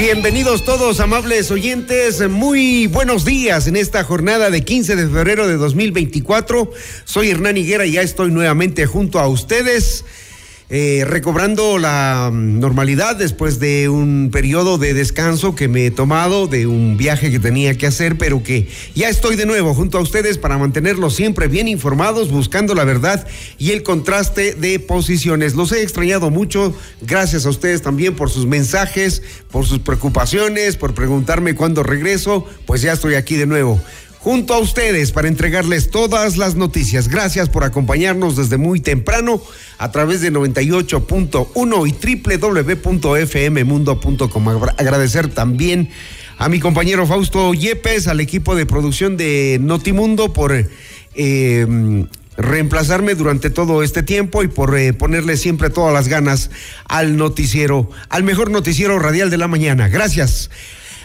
Bienvenidos todos, amables oyentes. Muy buenos días en esta jornada de 15 de febrero de 2024. Soy Hernán Higuera y ya estoy nuevamente junto a ustedes eh, recobrando la mm, normalidad después de un periodo de descanso que me he tomado, de un viaje que tenía que hacer, pero que ya estoy de nuevo junto a ustedes para mantenerlos siempre bien informados, buscando la verdad y el contraste de posiciones. Los he extrañado mucho, gracias a ustedes también por sus mensajes, por sus preocupaciones, por preguntarme cuándo regreso, pues ya estoy aquí de nuevo junto a ustedes para entregarles todas las noticias. Gracias por acompañarnos desde muy temprano a través de 98.1 y www.fmmundo.com. Agradecer también a mi compañero Fausto Yepes, al equipo de producción de Notimundo por eh, reemplazarme durante todo este tiempo y por eh, ponerle siempre todas las ganas al noticiero, al mejor noticiero radial de la mañana. Gracias.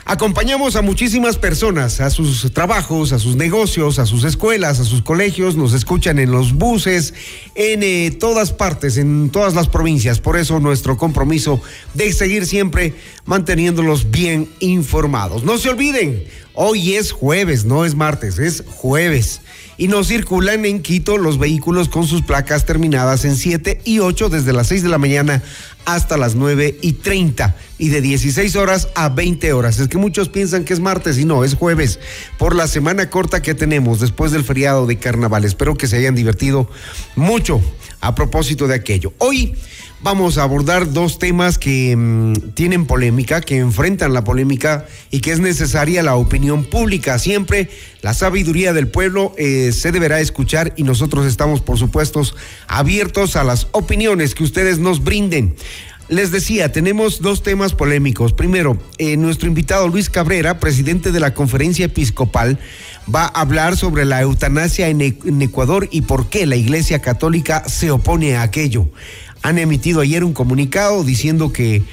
Acompañamos a muchísimas personas, a sus trabajos, a sus negocios, a sus escuelas, a sus colegios, nos escuchan en los buses, en eh, todas partes, en todas las provincias. Por eso nuestro compromiso de seguir siempre manteniéndolos bien informados. No se olviden, hoy es jueves, no es martes, es jueves y no circulan en Quito los vehículos con sus placas terminadas en 7 y 8 desde las 6 de la mañana hasta las 9 y 30 y de 16 horas a 20 horas. Es que muchos piensan que es martes y no, es jueves por la semana corta que tenemos después del feriado de carnaval. Espero que se hayan divertido mucho a propósito de aquello. Hoy vamos a abordar dos temas que mm, tienen polémica, que enfrentan la polémica y que es necesaria la opinión pública. Siempre la sabiduría del pueblo eh, se deberá escuchar y nosotros estamos, por supuesto, abiertos a las opiniones que ustedes nos brinden. Les decía, tenemos dos temas polémicos. Primero, eh, nuestro invitado Luis Cabrera, presidente de la conferencia episcopal, va a hablar sobre la eutanasia en Ecuador y por qué la Iglesia Católica se opone a aquello han emitido ayer un comunicado diciendo que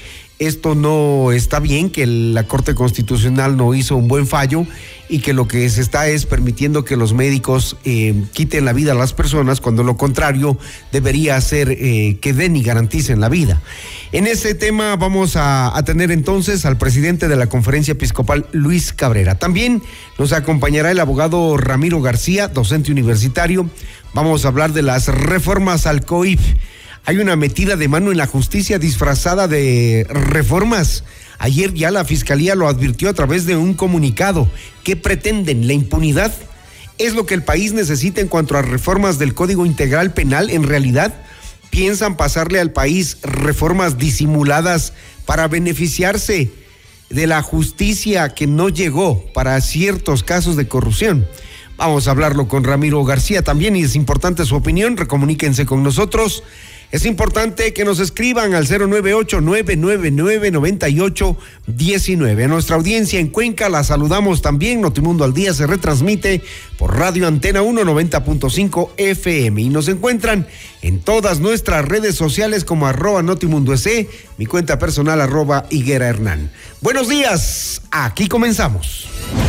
esto no está bien, que la Corte Constitucional no hizo un buen fallo y que lo que se está es permitiendo que los médicos eh, quiten la vida a las personas, cuando lo contrario debería ser eh, que den y garanticen la vida. En ese tema vamos a, a, tener entonces al presidente de la conferencia episcopal, Luis Cabrera. También nos acompañará el abogado Ramiro García, docente universitario. Vamos a hablar de las reformas al COIF hay una metida de mano en la justicia disfrazada de reformas. Ayer ya la fiscalía lo advirtió a través de un comunicado. ¿Qué pretenden? ¿La impunidad? ¿Es lo que el país necesita en cuanto a reformas del Código Integral Penal en realidad? ¿Piensan pasarle al país reformas disimuladas para beneficiarse de la justicia que no llegó para ciertos casos de corrupción? Vamos a hablarlo con Ramiro García también y es importante su opinión. Recomuníquense con nosotros es importante que nos escriban al 098-999-9819. A nuestra audiencia en Cuenca la saludamos también. Notimundo al Día se retransmite por Radio Antena 190.5 FM y nos encuentran en todas nuestras redes sociales como arroba Notimundo mi cuenta personal arroba Higuera Hernán. Buenos días, aquí comenzamos.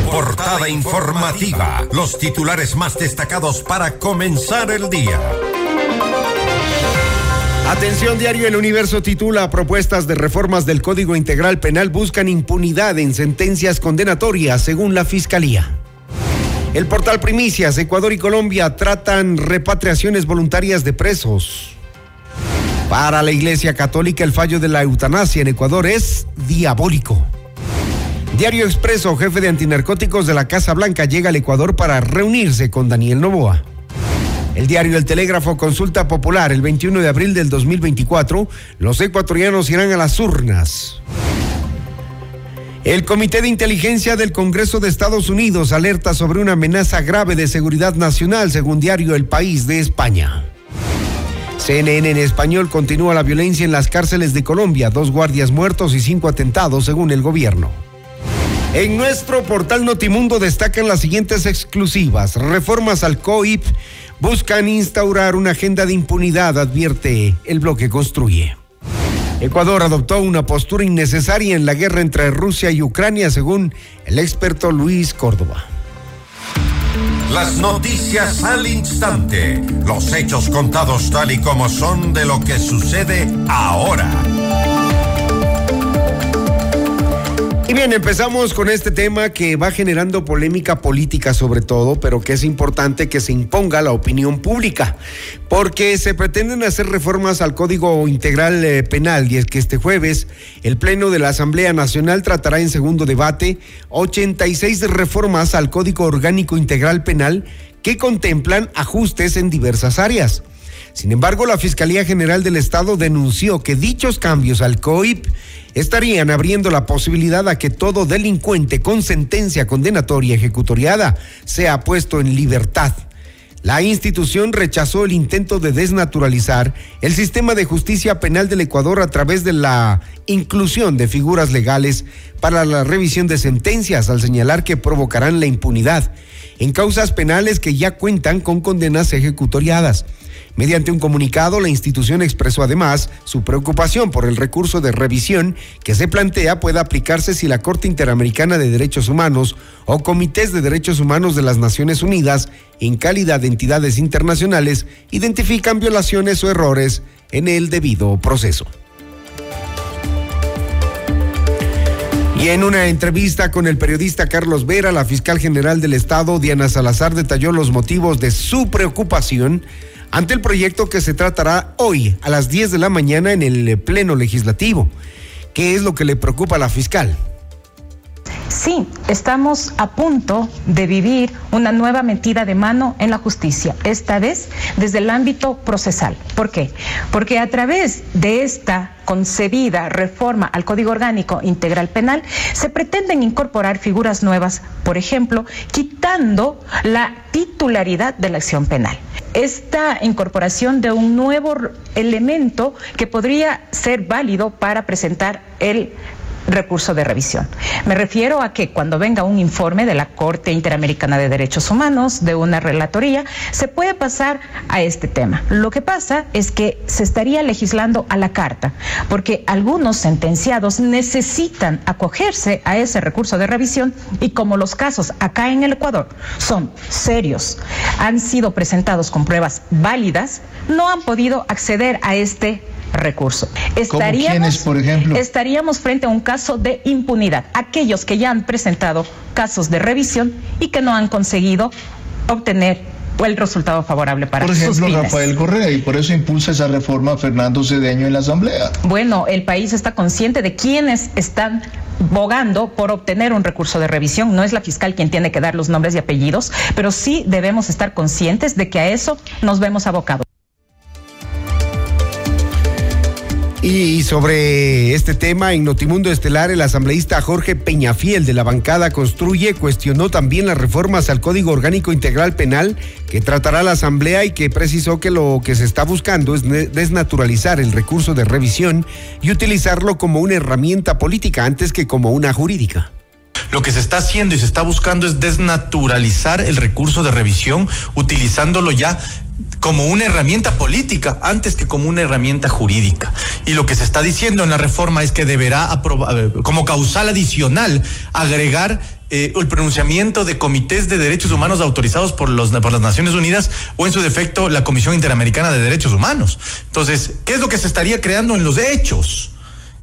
Portada informativa, los titulares más destacados para comenzar el día. Atención diario El Universo titula Propuestas de reformas del Código Integral Penal buscan impunidad en sentencias condenatorias según la Fiscalía. El portal Primicias, Ecuador y Colombia tratan repatriaciones voluntarias de presos. Para la Iglesia Católica el fallo de la eutanasia en Ecuador es diabólico. Diario Expreso, jefe de antinarcóticos de la Casa Blanca, llega al Ecuador para reunirse con Daniel Novoa. El diario El Telégrafo Consulta Popular, el 21 de abril del 2024, los ecuatorianos irán a las urnas. El Comité de Inteligencia del Congreso de Estados Unidos alerta sobre una amenaza grave de seguridad nacional, según diario El País de España. CNN en español continúa la violencia en las cárceles de Colombia, dos guardias muertos y cinco atentados, según el gobierno. En nuestro portal Notimundo destacan las siguientes exclusivas. Reformas al COIP buscan instaurar una agenda de impunidad, advierte el bloque Construye. Ecuador adoptó una postura innecesaria en la guerra entre Rusia y Ucrania, según el experto Luis Córdoba. Las noticias al instante, los hechos contados tal y como son de lo que sucede ahora. Bien, empezamos con este tema que va generando polémica política sobre todo, pero que es importante que se imponga la opinión pública, porque se pretenden hacer reformas al Código Integral eh, Penal y es que este jueves el Pleno de la Asamblea Nacional tratará en segundo debate 86 reformas al Código Orgánico Integral Penal que contemplan ajustes en diversas áreas. Sin embargo, la Fiscalía General del Estado denunció que dichos cambios al COIP estarían abriendo la posibilidad a que todo delincuente con sentencia condenatoria ejecutoriada sea puesto en libertad. La institución rechazó el intento de desnaturalizar el sistema de justicia penal del Ecuador a través de la inclusión de figuras legales para la revisión de sentencias al señalar que provocarán la impunidad en causas penales que ya cuentan con condenas ejecutoriadas. Mediante un comunicado, la institución expresó además su preocupación por el recurso de revisión que se plantea pueda aplicarse si la Corte Interamericana de Derechos Humanos o comités de derechos humanos de las Naciones Unidas, en calidad de entidades internacionales, identifican violaciones o errores en el debido proceso. Y en una entrevista con el periodista Carlos Vera, la fiscal general del Estado, Diana Salazar, detalló los motivos de su preocupación ante el proyecto que se tratará hoy a las 10 de la mañana en el Pleno Legislativo. ¿Qué es lo que le preocupa a la fiscal? Sí, estamos a punto de vivir una nueva metida de mano en la justicia, esta vez desde el ámbito procesal. ¿Por qué? Porque a través de esta concebida reforma al Código Orgánico Integral Penal se pretenden incorporar figuras nuevas, por ejemplo, quitando la titularidad de la acción penal esta incorporación de un nuevo elemento que podría ser válido para presentar el recurso de revisión. Me refiero a que cuando venga un informe de la Corte Interamericana de Derechos Humanos, de una relatoría, se puede pasar a este tema. Lo que pasa es que se estaría legislando a la carta, porque algunos sentenciados necesitan acogerse a ese recurso de revisión y como los casos acá en el Ecuador son serios, han sido presentados con pruebas válidas, no han podido acceder a este recurso. Estaríamos, por ejemplo? Estaríamos frente a un caso de impunidad. Aquellos que ya han presentado casos de revisión y que no han conseguido obtener el resultado favorable para Por ejemplo, Rafael Correa, y por eso impulsa esa reforma Fernando Cedeño en la Asamblea. Bueno, el país está consciente de quienes están bogando por obtener un recurso de revisión. No es la fiscal quien tiene que dar los nombres y apellidos, pero sí debemos estar conscientes de que a eso nos vemos abocados. Y sobre este tema, en Notimundo Estelar, el asambleísta Jorge Peñafiel de la bancada Construye cuestionó también las reformas al Código Orgánico Integral Penal que tratará la Asamblea y que precisó que lo que se está buscando es desnaturalizar el recurso de revisión y utilizarlo como una herramienta política antes que como una jurídica. Lo que se está haciendo y se está buscando es desnaturalizar el recurso de revisión utilizándolo ya como una herramienta política antes que como una herramienta jurídica. Y lo que se está diciendo en la reforma es que deberá aprobar, eh, como causal adicional agregar eh, el pronunciamiento de comités de derechos humanos autorizados por, los, por las Naciones Unidas o en su defecto la Comisión Interamericana de Derechos Humanos. Entonces, ¿qué es lo que se estaría creando en los hechos?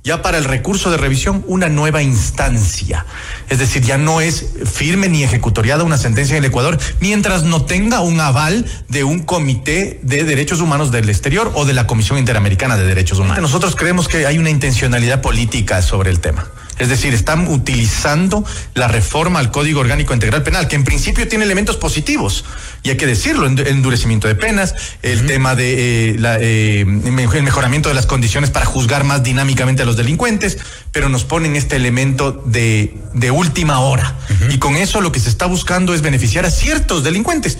Ya para el recurso de revisión una nueva instancia. Es decir, ya no es firme ni ejecutoriada una sentencia en el Ecuador mientras no tenga un aval de un comité de derechos humanos del exterior o de la Comisión Interamericana de Derechos Humanos. Nosotros creemos que hay una intencionalidad política sobre el tema. Es decir, están utilizando la reforma al Código Orgánico Integral Penal, que en principio tiene elementos positivos, y hay que decirlo, el endurecimiento de penas, el tema de eh, la, eh, el mejoramiento de las condiciones para juzgar más dinámicamente a los delincuentes, pero nos ponen este elemento de, de última hora. Y con eso lo que se está buscando es beneficiar a ciertos delincuentes.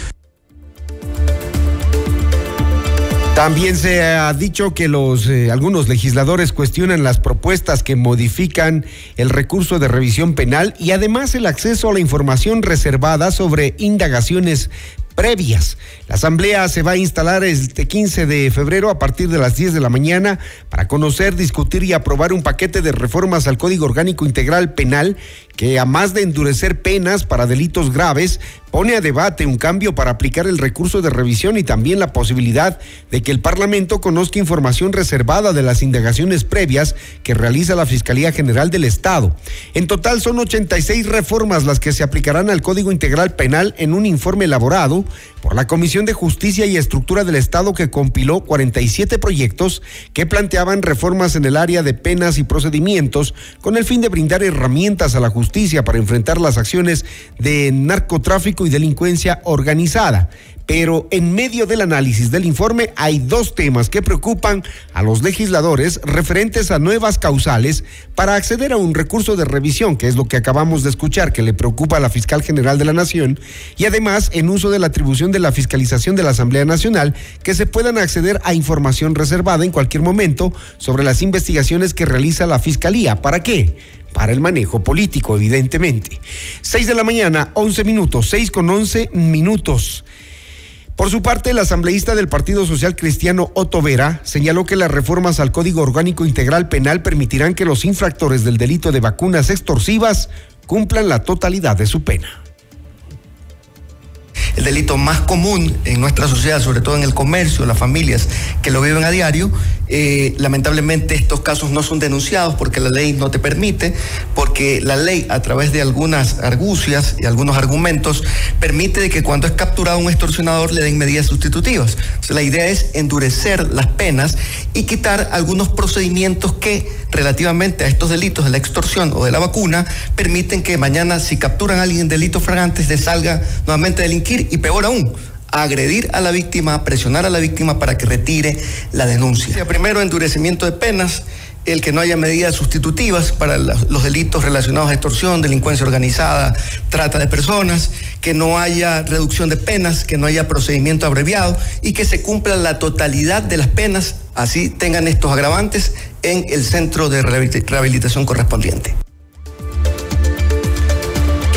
También se ha dicho que los eh, algunos legisladores cuestionan las propuestas que modifican el recurso de revisión penal y además el acceso a la información reservada sobre indagaciones previas. La asamblea se va a instalar este 15 de febrero a partir de las 10 de la mañana para conocer, discutir y aprobar un paquete de reformas al Código Orgánico Integral Penal que, a más de endurecer penas para delitos graves, pone a debate un cambio para aplicar el recurso de revisión y también la posibilidad de que el Parlamento conozca información reservada de las indagaciones previas que realiza la Fiscalía General del Estado. En total son 86 reformas las que se aplicarán al Código Integral Penal en un informe elaborado por la Comisión de Justicia y Estructura del Estado que compiló 47 proyectos que planteaban reformas en el área de penas y procedimientos con el fin de brindar herramientas a la justicia para enfrentar las acciones de narcotráfico y delincuencia organizada. Pero en medio del análisis del informe hay dos temas que preocupan a los legisladores referentes a nuevas causales para acceder a un recurso de revisión, que es lo que acabamos de escuchar, que le preocupa a la fiscal general de la Nación, y además en uso de la atribución de la fiscalización de la Asamblea Nacional, que se puedan acceder a información reservada en cualquier momento sobre las investigaciones que realiza la Fiscalía. ¿Para qué? para el manejo político, evidentemente. Seis de la mañana, once minutos, seis con once minutos. Por su parte, el asambleísta del Partido Social Cristiano Otto Vera señaló que las reformas al Código Orgánico Integral Penal permitirán que los infractores del delito de vacunas extorsivas cumplan la totalidad de su pena el delito más común en nuestra sociedad, sobre todo en el comercio, las familias que lo viven a diario. Eh, lamentablemente estos casos no son denunciados porque la ley no te permite, porque la ley a través de algunas argucias y algunos argumentos permite de que cuando es capturado un extorsionador le den medidas sustitutivas. la idea es endurecer las penas y quitar algunos procedimientos que relativamente a estos delitos de la extorsión o de la vacuna permiten que mañana si capturan a alguien en delitos fragantes le salga nuevamente a delinquir y peor aún, agredir a la víctima, presionar a la víctima para que retire la denuncia. Primero, endurecimiento de penas, el que no haya medidas sustitutivas para los delitos relacionados a extorsión, delincuencia organizada, trata de personas, que no haya reducción de penas, que no haya procedimiento abreviado y que se cumpla la totalidad de las penas, así tengan estos agravantes en el centro de rehabilitación correspondiente.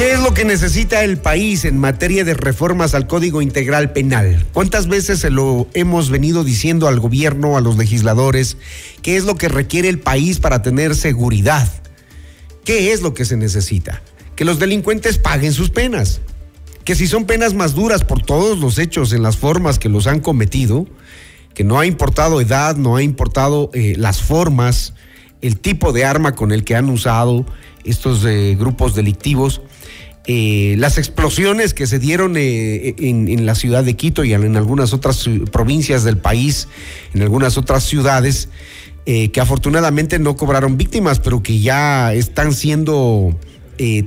¿Qué es lo que necesita el país en materia de reformas al Código Integral Penal? ¿Cuántas veces se lo hemos venido diciendo al gobierno, a los legisladores? ¿Qué es lo que requiere el país para tener seguridad? ¿Qué es lo que se necesita? Que los delincuentes paguen sus penas. Que si son penas más duras por todos los hechos en las formas que los han cometido, que no ha importado edad, no ha importado eh, las formas, el tipo de arma con el que han usado estos eh, grupos delictivos, eh, las explosiones que se dieron eh, en, la ciudad de Quito y en, algunas otras provincias del país, en algunas otras ciudades, eh, que afortunadamente no cobraron víctimas, pero que ya están siendo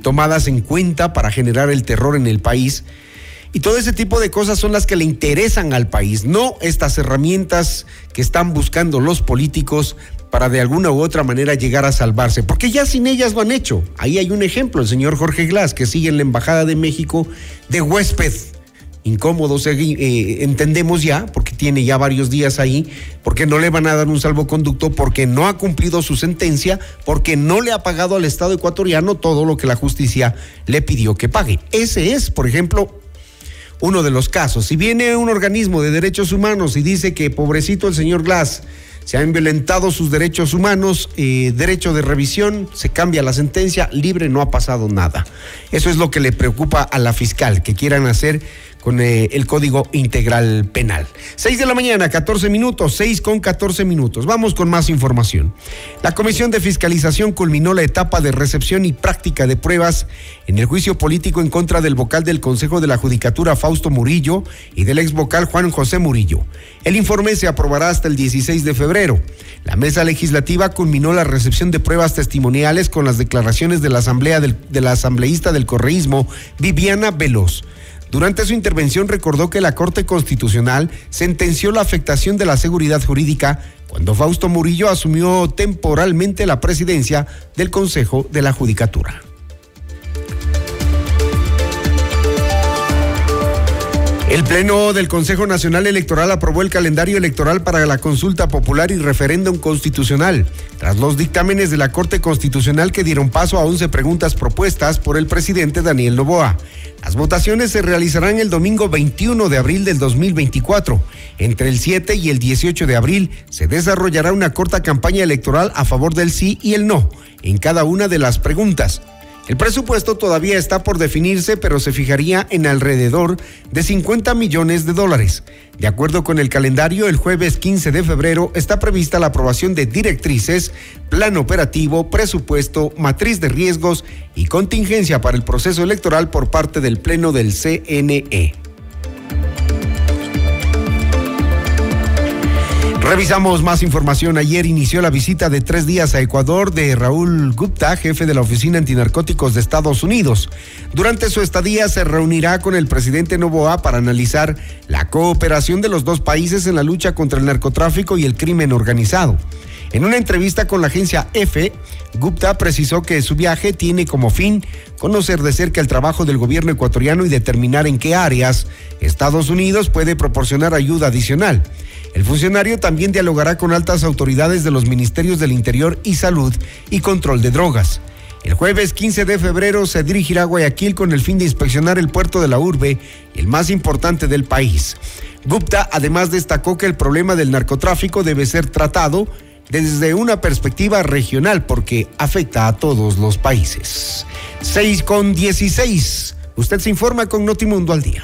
tomadas en cuenta para generar el terror en el país. Y todo ese tipo de cosas son las que le interesan al país, no estas herramientas que están buscando los políticos para de alguna u otra manera llegar a salvarse, porque ya sin ellas lo han hecho. Ahí hay un ejemplo, el señor Jorge Glass, que sigue en la Embajada de México de huésped. Incómodo, eh, entendemos ya, porque tiene ya varios días ahí, porque no le van a dar un salvoconducto, porque no ha cumplido su sentencia, porque no le ha pagado al Estado ecuatoriano todo lo que la justicia le pidió que pague. Ese es, por ejemplo, uno de los casos. Si viene un organismo de derechos humanos y dice que pobrecito el señor Glass, se han violentado sus derechos humanos, eh, derecho de revisión, se cambia la sentencia, libre, no ha pasado nada. Eso es lo que le preocupa a la fiscal, que quieran hacer con eh, el Código Integral Penal. 6 de la mañana, 14 minutos, 6 con 14 minutos. Vamos con más información. La Comisión de Fiscalización culminó la etapa de recepción y práctica de pruebas en el juicio político en contra del vocal del Consejo de la Judicatura Fausto Murillo y del ex vocal Juan José Murillo. El informe se aprobará hasta el 16 de febrero. La mesa legislativa culminó la recepción de pruebas testimoniales con las declaraciones de la asamblea del, de la asambleísta del correísmo Viviana Veloz. Durante su intervención recordó que la Corte Constitucional sentenció la afectación de la seguridad jurídica cuando Fausto Murillo asumió temporalmente la presidencia del Consejo de la Judicatura. El Pleno del Consejo Nacional Electoral aprobó el calendario electoral para la consulta popular y referéndum constitucional, tras los dictámenes de la Corte Constitucional que dieron paso a 11 preguntas propuestas por el presidente Daniel Novoa. Las votaciones se realizarán el domingo 21 de abril del 2024. Entre el 7 y el 18 de abril se desarrollará una corta campaña electoral a favor del sí y el no en cada una de las preguntas. El presupuesto todavía está por definirse, pero se fijaría en alrededor de 50 millones de dólares. De acuerdo con el calendario, el jueves 15 de febrero está prevista la aprobación de directrices, plan operativo, presupuesto, matriz de riesgos y contingencia para el proceso electoral por parte del Pleno del CNE. Revisamos más información. Ayer inició la visita de tres días a Ecuador de Raúl Gupta, jefe de la Oficina Antinarcóticos de Estados Unidos. Durante su estadía se reunirá con el presidente Novoa para analizar la cooperación de los dos países en la lucha contra el narcotráfico y el crimen organizado. En una entrevista con la agencia EFE, Gupta precisó que su viaje tiene como fin conocer de cerca el trabajo del gobierno ecuatoriano y determinar en qué áreas Estados Unidos puede proporcionar ayuda adicional. El funcionario también dialogará con altas autoridades de los ministerios del Interior y Salud y Control de Drogas. El jueves 15 de febrero se dirigirá a Guayaquil con el fin de inspeccionar el puerto de la urbe, el más importante del país. Gupta además destacó que el problema del narcotráfico debe ser tratado desde una perspectiva regional porque afecta a todos los países. 6 con 16. Usted se informa con Notimundo al día.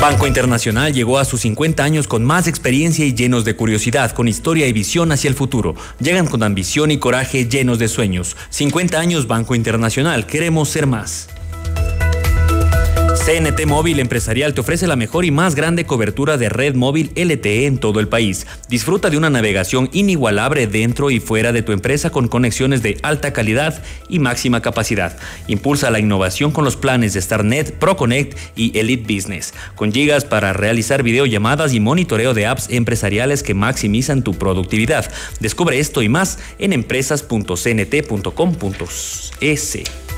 Banco Internacional llegó a sus 50 años con más experiencia y llenos de curiosidad, con historia y visión hacia el futuro. Llegan con ambición y coraje llenos de sueños. 50 años Banco Internacional, queremos ser más. CNT Móvil Empresarial te ofrece la mejor y más grande cobertura de red móvil LTE en todo el país. Disfruta de una navegación inigualable dentro y fuera de tu empresa con conexiones de alta calidad y máxima capacidad. Impulsa la innovación con los planes de StarNet, ProConnect y Elite Business, con gigas para realizar videollamadas y monitoreo de apps empresariales que maximizan tu productividad. Descubre esto y más en empresas.cnt.com.es.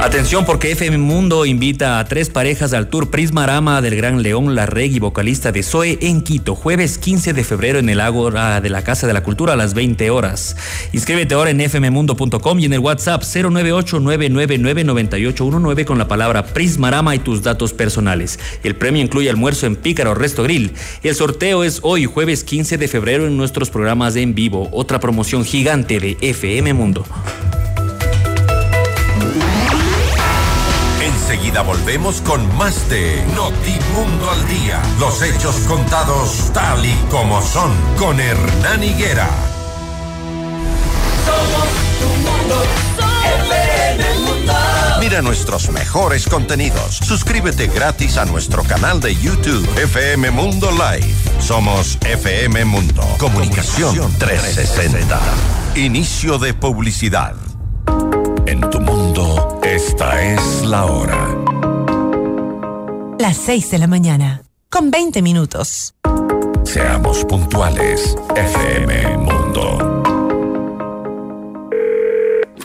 Atención porque FM Mundo invita a tres parejas al tour Prismarama del Gran León Larregui, vocalista de Zoe en Quito, jueves 15 de febrero en el Ágora de la Casa de la Cultura a las 20 horas. Inscríbete ahora en fmmundo.com y en el WhatsApp 098-999-9819 con la palabra Prismarama y tus datos personales. El premio incluye almuerzo en Pícaro Resto Grill. El sorteo es hoy, jueves 15 de febrero, en nuestros programas en vivo. Otra promoción gigante de FM Mundo. Enseguida volvemos con más de Notimundo al Día. Los hechos contados tal y como son con Hernán Higuera. Somos tu mundo, FM Mundo. Mira nuestros mejores contenidos. Suscríbete gratis a nuestro canal de YouTube FM Mundo Live. Somos FM Mundo. Comunicación 360. Inicio de publicidad. Esta es la hora. Las 6 de la mañana, con 20 minutos. Seamos puntuales, FM Mundo.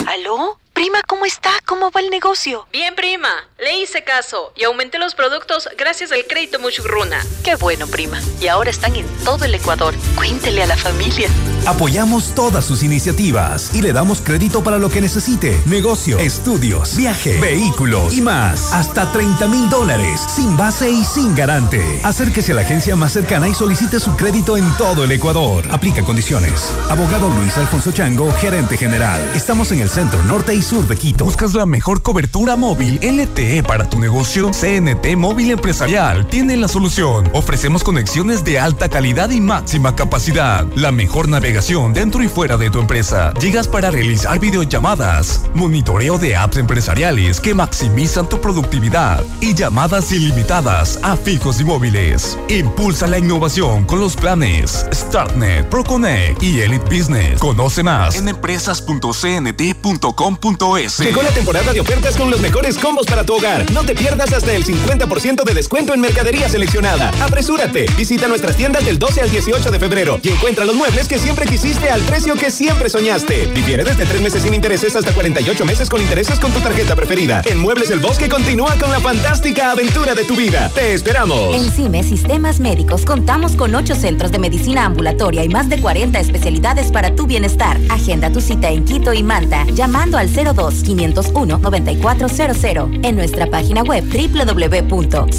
¿Aló? Prima, ¿cómo está? ¿Cómo va el negocio? Bien, prima. Le hice caso y aumenté los productos gracias al crédito Muchugruna. Qué bueno, prima. Y ahora están en todo el Ecuador. Cuéntele a la familia. Apoyamos todas sus iniciativas y le damos crédito para lo que necesite. Negocio, estudios, viaje, vehículos y más. Hasta 30 mil dólares, sin base y sin garante. Acérquese a la agencia más cercana y solicite su crédito en todo el Ecuador. Aplica condiciones. Abogado Luis Alfonso Chango, gerente general. Estamos en el centro norte y sur de Quito. ¿Buscas la mejor cobertura móvil LTE para tu negocio? CNT Móvil Empresarial tiene la solución. Ofrecemos conexiones de alta calidad y máxima capacidad. La mejor navegación dentro y fuera de tu empresa. Llegas para realizar videollamadas, monitoreo de apps empresariales que maximizan tu productividad y llamadas ilimitadas a fijos y móviles. Impulsa la innovación con los planes StartNet, ProConnect y Elite Business. Conoce más en empresas.cnt.com.es. Llegó la temporada de ofertas con los mejores combos para tu hogar. No te pierdas hasta el 50% de descuento en mercadería seleccionada. Apresúrate. Visita nuestras tiendas del 12 al 18 de febrero y encuentra los muebles que siempre quisiste al precio que siempre soñaste. Difiere desde 3 meses sin intereses hasta 48 meses con intereses con tu tarjeta preferida. En Muebles El Bosque continúa con la fantástica aventura de tu vida. Te esperamos. En CIME Sistemas Médicos contamos con 8 centros de medicina ambulatoria y más de 40 especialidades para tu bienestar. Agenda tu cita en Quito y Manta llamando al 02 501 9400 en nuestra página web www.cime.com.es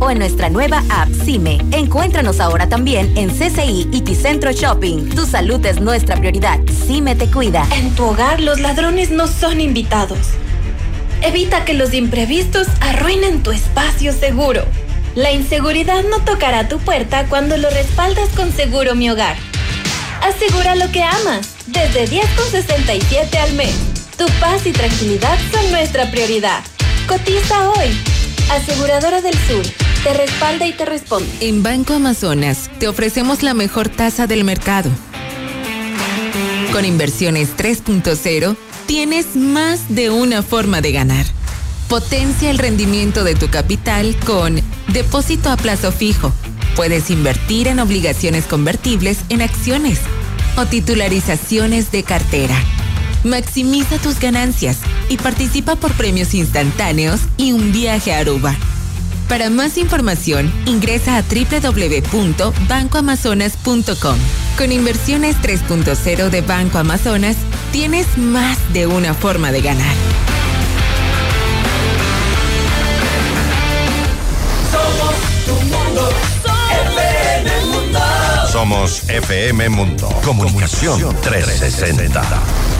o en nuestra nueva app CIME. Encuéntranos ahora también en CCI y Shopping. Tu salud es nuestra prioridad. CIME te cuida. En tu hogar los ladrones no son invitados. Evita que los imprevistos arruinen tu espacio seguro. La inseguridad no tocará tu puerta cuando lo respaldas con Seguro Mi Hogar. Asegura lo que amas, desde 10,67 al mes. Tu paz y tranquilidad son nuestra prioridad. Cotiza hoy. Aseguradora del Sur. Te respalda y te responde. En Banco Amazonas te ofrecemos la mejor tasa del mercado. Con inversiones 3.0 tienes más de una forma de ganar. Potencia el rendimiento de tu capital con depósito a plazo fijo. Puedes invertir en obligaciones convertibles en acciones o titularizaciones de cartera. Maximiza tus ganancias y participa por premios instantáneos y un viaje a Aruba. Para más información, ingresa a www.bancoamazonas.com. Con inversiones 3.0 de Banco Amazonas, tienes más de una forma de ganar. Somos tu mundo. FM Mundo. Somos FM Mundo. Comunicación 360.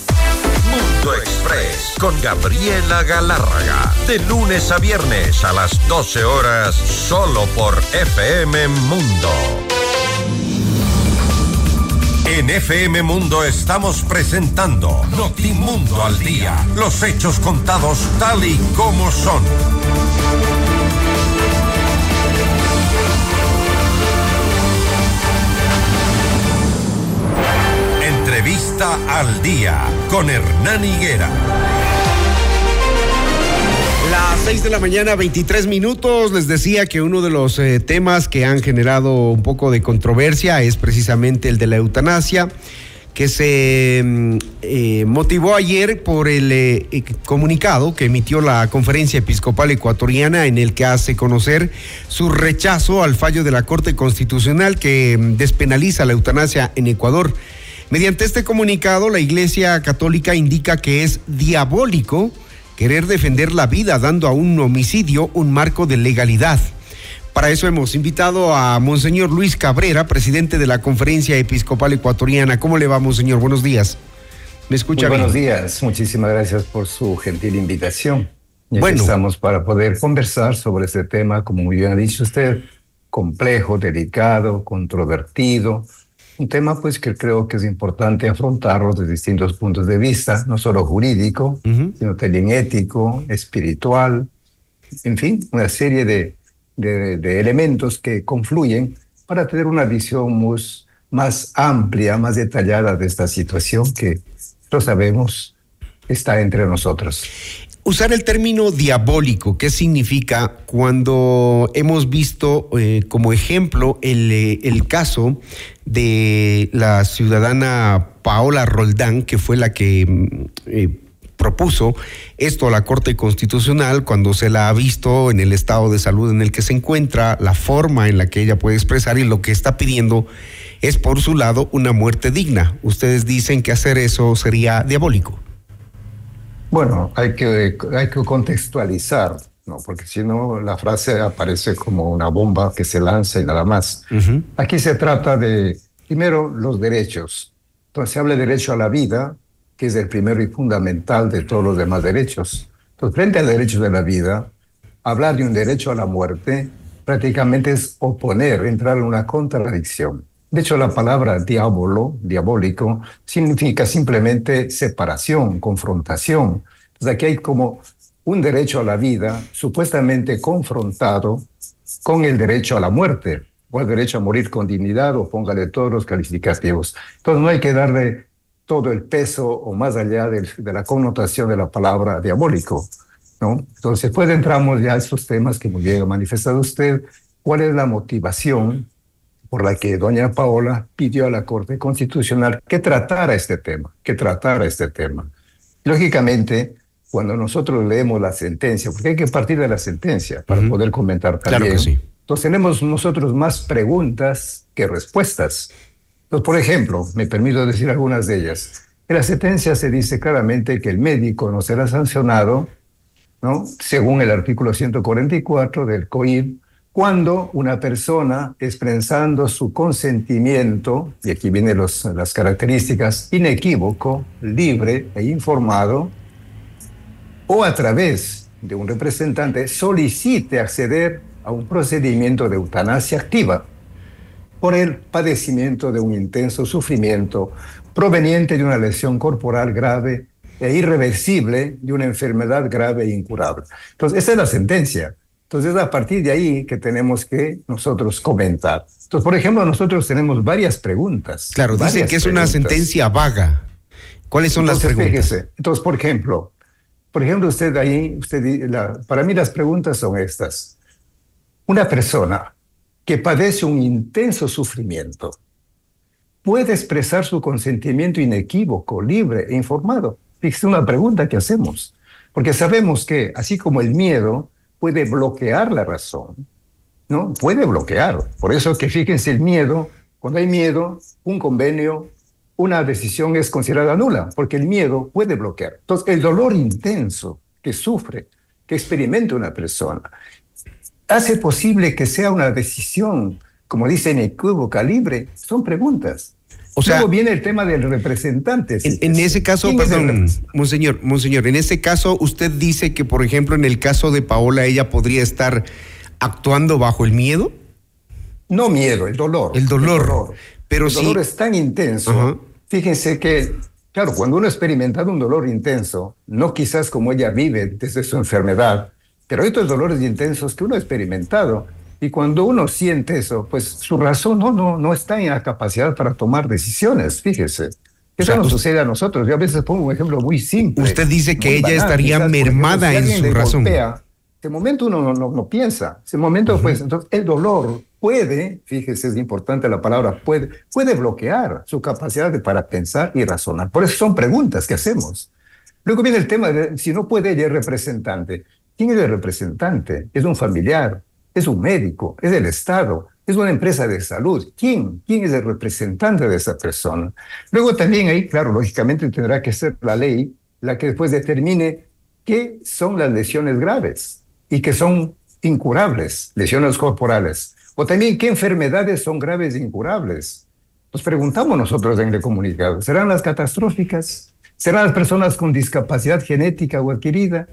Mundo Express con Gabriela Galárraga. De lunes a viernes a las 12 horas, solo por FM Mundo. En FM Mundo estamos presentando Notimundo al Día. Los hechos contados tal y como son. Entrevista al Día con Hernán Higuera. Las 6 de la mañana, 23 minutos. Les decía que uno de los eh, temas que han generado un poco de controversia es precisamente el de la eutanasia, que se mm, eh, motivó ayer por el eh, comunicado que emitió la Conferencia Episcopal Ecuatoriana en el que hace conocer su rechazo al fallo de la Corte Constitucional que mm, despenaliza la eutanasia en Ecuador. Mediante este comunicado, la Iglesia Católica indica que es diabólico querer defender la vida dando a un homicidio un marco de legalidad. Para eso hemos invitado a Monseñor Luis Cabrera, presidente de la Conferencia Episcopal Ecuatoriana. ¿Cómo le va, Monseñor? Buenos días. ¿Me escucha Muy bien? Buenos días, muchísimas gracias por su gentil invitación. Y Bueno. estamos para poder conversar sobre este tema, como muy bien ha dicho usted, complejo, delicado, controvertido. Un tema pues que creo que es importante afrontarlo desde distintos puntos de vista, no solo jurídico, sino también ético, espiritual, en fin, una serie de, de, de elementos que confluyen para tener una visión más, más amplia, más detallada de esta situación que lo sabemos está entre nosotros. Usar el término diabólico, ¿qué significa cuando hemos visto eh, como ejemplo el, eh, el caso de la ciudadana Paola Roldán, que fue la que mm, eh, propuso esto a la Corte Constitucional cuando se la ha visto en el estado de salud en el que se encuentra, la forma en la que ella puede expresar y lo que está pidiendo es por su lado una muerte digna. Ustedes dicen que hacer eso sería diabólico. Bueno, hay que, hay que contextualizar, ¿no? porque si no la frase aparece como una bomba que se lanza y nada más. Aquí se trata de, primero, los derechos. Entonces se habla de derecho a la vida, que es el primero y fundamental de todos los demás derechos. Entonces, frente al derecho de la vida, hablar de un derecho a la muerte prácticamente es oponer, entrar en una contradicción. De hecho, la palabra diablo, diabólico, significa simplemente separación, confrontación. Entonces aquí hay como un derecho a la vida supuestamente confrontado con el derecho a la muerte, o el derecho a morir con dignidad, o póngale todos los calificativos. Entonces no hay que darle todo el peso o más allá de, de la connotación de la palabra diabólico. ¿no? Entonces, después entramos ya a estos temas que muy bien ha manifestado usted. ¿Cuál es la motivación por la que doña Paola pidió a la Corte Constitucional que tratara este tema, que tratara este tema? Lógicamente, cuando nosotros leemos la sentencia, porque hay que partir de la sentencia para poder comentar Claro también. que sí. Entonces tenemos nosotros más preguntas que respuestas. Entonces, por ejemplo, me permito decir algunas de ellas. En la sentencia se dice claramente que el médico no será sancionado, ¿no? según el artículo 144 del COIP, cuando una persona expresando su consentimiento, y aquí vienen los- las características, inequívoco, libre e informado, o a través de un representante solicite acceder a un procedimiento de eutanasia activa por el padecimiento de un intenso sufrimiento proveniente de una lesión corporal grave e irreversible de una enfermedad grave e incurable. Entonces, esa es la sentencia. Entonces, es a partir de ahí que tenemos que nosotros comentar. Entonces, por ejemplo, nosotros tenemos varias preguntas. Claro, dicen varias que es una preguntas. sentencia vaga. ¿Cuáles son las Entonces, preguntas? fíjese, entonces, por ejemplo, por ejemplo, usted ahí, usted, la- para mí las preguntas son estas. Una persona que padece un intenso sufrimiento puede expresar su consentimiento inequívoco, libre e informado. Fíjese una pregunta que hacemos, porque sabemos que así como el miedo puede bloquear la razón, ¿no? Puede bloquear. Por eso que fíjense el miedo, cuando hay miedo, un convenio, una decisión es considerada nula, porque el miedo puede bloquear. Entonces, el dolor intenso que sufre, que experimenta una persona, hace posible que sea una decisión, como dicen, equívoca, libre. Son preguntas. O sea- Luego viene el tema del representante. En, en ese caso, ¿Quién es el perdón, monseñor, monseñor, en ese caso usted dice que, por ejemplo, en el caso de Paola, ella podría estar actuando bajo el miedo. No miedo, el dolor. El dolor. Pero el sí. dolor es tan intenso. Fíjense que, claro, cuando uno ha experimentado un dolor intenso, no quizás como ella vive desde su enfermedad, pero hay otros dolores intensos que uno ha experimentado. Y cuando uno siente eso, pues su razón no, no, no está en la capacidad para tomar decisiones, fíjese. Eso sea, nos sucede a nosotros. Yo a veces pongo un ejemplo muy simple. Usted dice que ella estaría Quizás, por ejemplo, mermada si en su razón. golpea, de momento uno no, no, no piensa. Ese momento, pues, entonces el dolor puede, fíjese, es importante la palabra, puede, puede bloquear su capacidad de, para pensar y razonar. Por eso son preguntas que hacemos. Luego viene el tema de si no puede ella es representante. ¿Quién es el representante? ¿Es un familiar? ¿Es un médico? ¿Es el Estado? ¿Es una empresa de salud? ¿Quién? ¿Quién es el representante de esa persona? Luego también ahí, claro, lógicamente tendrá que ser la ley la que después determine qué son las lesiones graves y que son incurables, lesiones corporales. O también qué enfermedades son graves e incurables. Nos preguntamos nosotros en el comunicado, ¿serán las catastróficas? ¿Serán las personas con discapacidad genética o adquirida?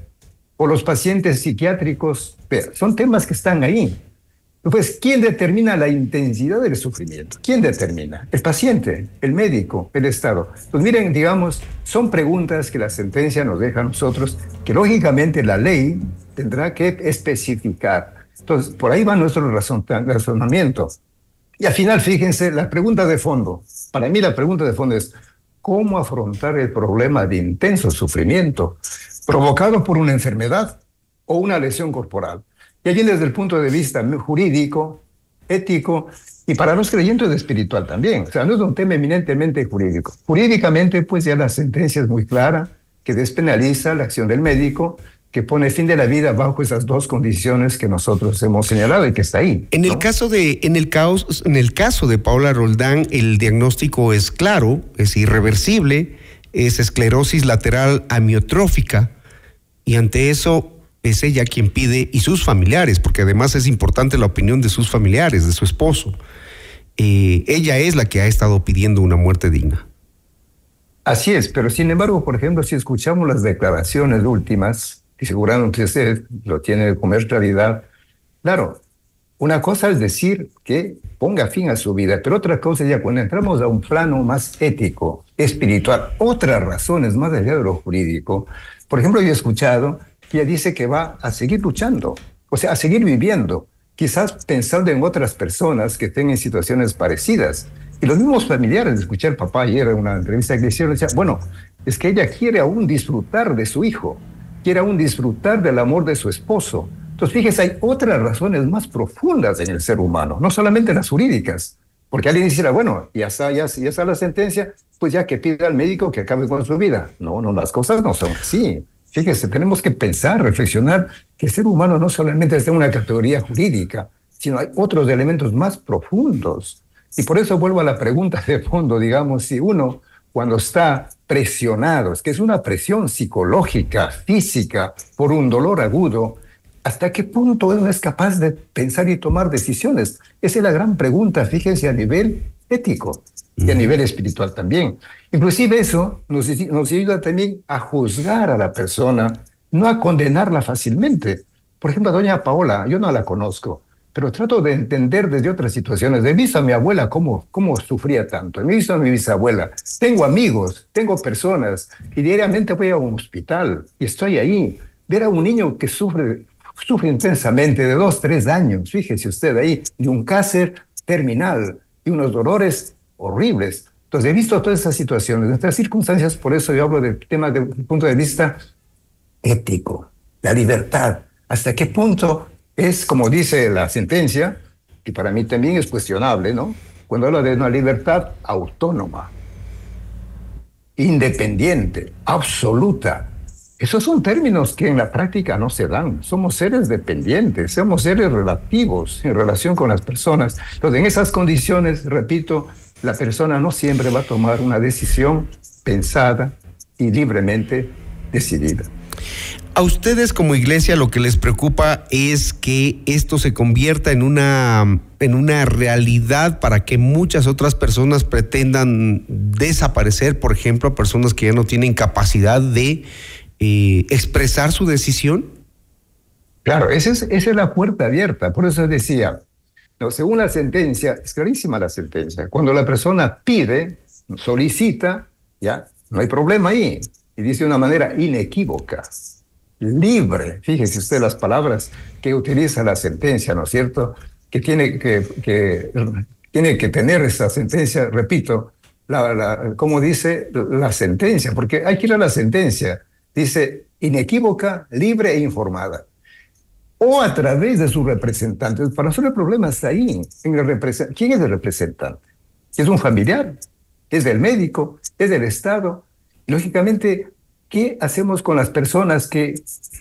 ¿O los pacientes psiquiátricos? Pero son temas que están ahí. Pues, ¿quién determina la intensidad del sufrimiento? ¿Quién determina? El paciente, el médico, el Estado. Pues miren, digamos, son preguntas que la sentencia nos deja a nosotros, que lógicamente la ley tendrá que especificar. Entonces, por ahí va nuestro razonamiento. Y al final, fíjense, la pregunta de fondo, para mí la pregunta de fondo es, ¿cómo afrontar el problema de intenso sufrimiento provocado por una enfermedad o una lesión corporal? Y allí desde el punto de vista jurídico, ético y para los creyentes espiritual también. O sea, no es un tema eminentemente jurídico. Jurídicamente, pues ya la sentencia es muy clara, que despenaliza la acción del médico, que pone fin de la vida bajo esas dos condiciones que nosotros hemos señalado y que está ahí. En el caso de, en el caos, en el caso de Paula Roldán, el diagnóstico es claro, es irreversible, es esclerosis lateral amiotrófica, y ante eso es ella quien pide, y sus familiares, porque además es importante la opinión de sus familiares, de su esposo. Eh, ella es la que ha estado pidiendo una muerte digna. Así es, pero sin embargo, por ejemplo, si escuchamos las declaraciones últimas, y seguramente usted lo tiene como realidad, claro, una cosa es decir que ponga fin a su vida, pero otra cosa ya cuando entramos a un plano más ético, espiritual, otras razones más allá de lo jurídico. Por ejemplo, yo he escuchado ella dice que va a seguir luchando, o sea, a seguir viviendo, quizás pensando en otras personas que estén en situaciones parecidas. Y los mismos familiares, escuché al papá ayer en una entrevista que le hicieron, decía, bueno, es que ella quiere aún disfrutar de su hijo, quiere aún disfrutar del amor de su esposo. Entonces, fíjese, hay otras razones más profundas en el ser humano, no solamente las jurídicas. Porque alguien dijera, bueno, ya está, ya, ya está la sentencia, pues ya que pida al médico que acabe con su vida. No, no, las cosas no son así. Fíjese, tenemos que pensar, reflexionar que el ser humano no solamente está en una categoría jurídica, sino hay otros elementos más profundos. Y por eso vuelvo a la pregunta de fondo, digamos, si uno cuando está presionado, es que es una presión psicológica, física, por un dolor agudo, ¿hasta qué punto uno es capaz de pensar y tomar decisiones? Esa es la gran pregunta, fíjense, a nivel ético y a nivel espiritual también. Inclusive eso nos, nos ayuda también a juzgar a la persona, no a condenarla fácilmente. Por ejemplo, a doña Paola, yo no la conozco, pero trato de entender desde otras situaciones. He visto a mi abuela cómo, cómo sufría tanto, he visto a mi bisabuela, tengo amigos, tengo personas, y diariamente voy a un hospital y estoy ahí. Ver a un niño que sufre, sufre intensamente de dos, tres años, fíjese usted ahí, de un cáncer terminal y unos dolores horribles. Entonces, he visto todas esas situaciones, estas circunstancias, por eso yo hablo del tema desde un punto de vista ético, la libertad. ¿Hasta qué punto es, como dice la sentencia, y para mí también es cuestionable, ¿no? Cuando habla de una libertad autónoma, independiente, absoluta. Esos son términos que en la práctica no se dan. Somos seres dependientes, somos seres relativos en relación con las personas. Entonces, en esas condiciones, repito, la persona no siempre va a tomar una decisión pensada y libremente decidida. A ustedes como iglesia lo que les preocupa es que esto se convierta en una, en una realidad para que muchas otras personas pretendan desaparecer, por ejemplo, personas que ya no tienen capacidad de eh, expresar su decisión. Claro, esa es, esa es la puerta abierta. Por eso decía, no, según la sentencia, es clarísima la sentencia. Cuando la persona pide, solicita, ya, no hay problema ahí. Y dice de una manera inequívoca, libre. Fíjese usted las palabras que utiliza la sentencia, ¿no es cierto? Que tiene que, que tiene que tener esa sentencia, repito, la, como dice la sentencia, porque hay que ir a la sentencia. Dice inequívoca, libre e informada o a través de sus representantes. Para nosotros el problema está ahí. En el ¿Quién es el representante? ¿Es un familiar? ¿Es del médico? ¿Es del Estado? Lógicamente, ¿qué hacemos con las personas que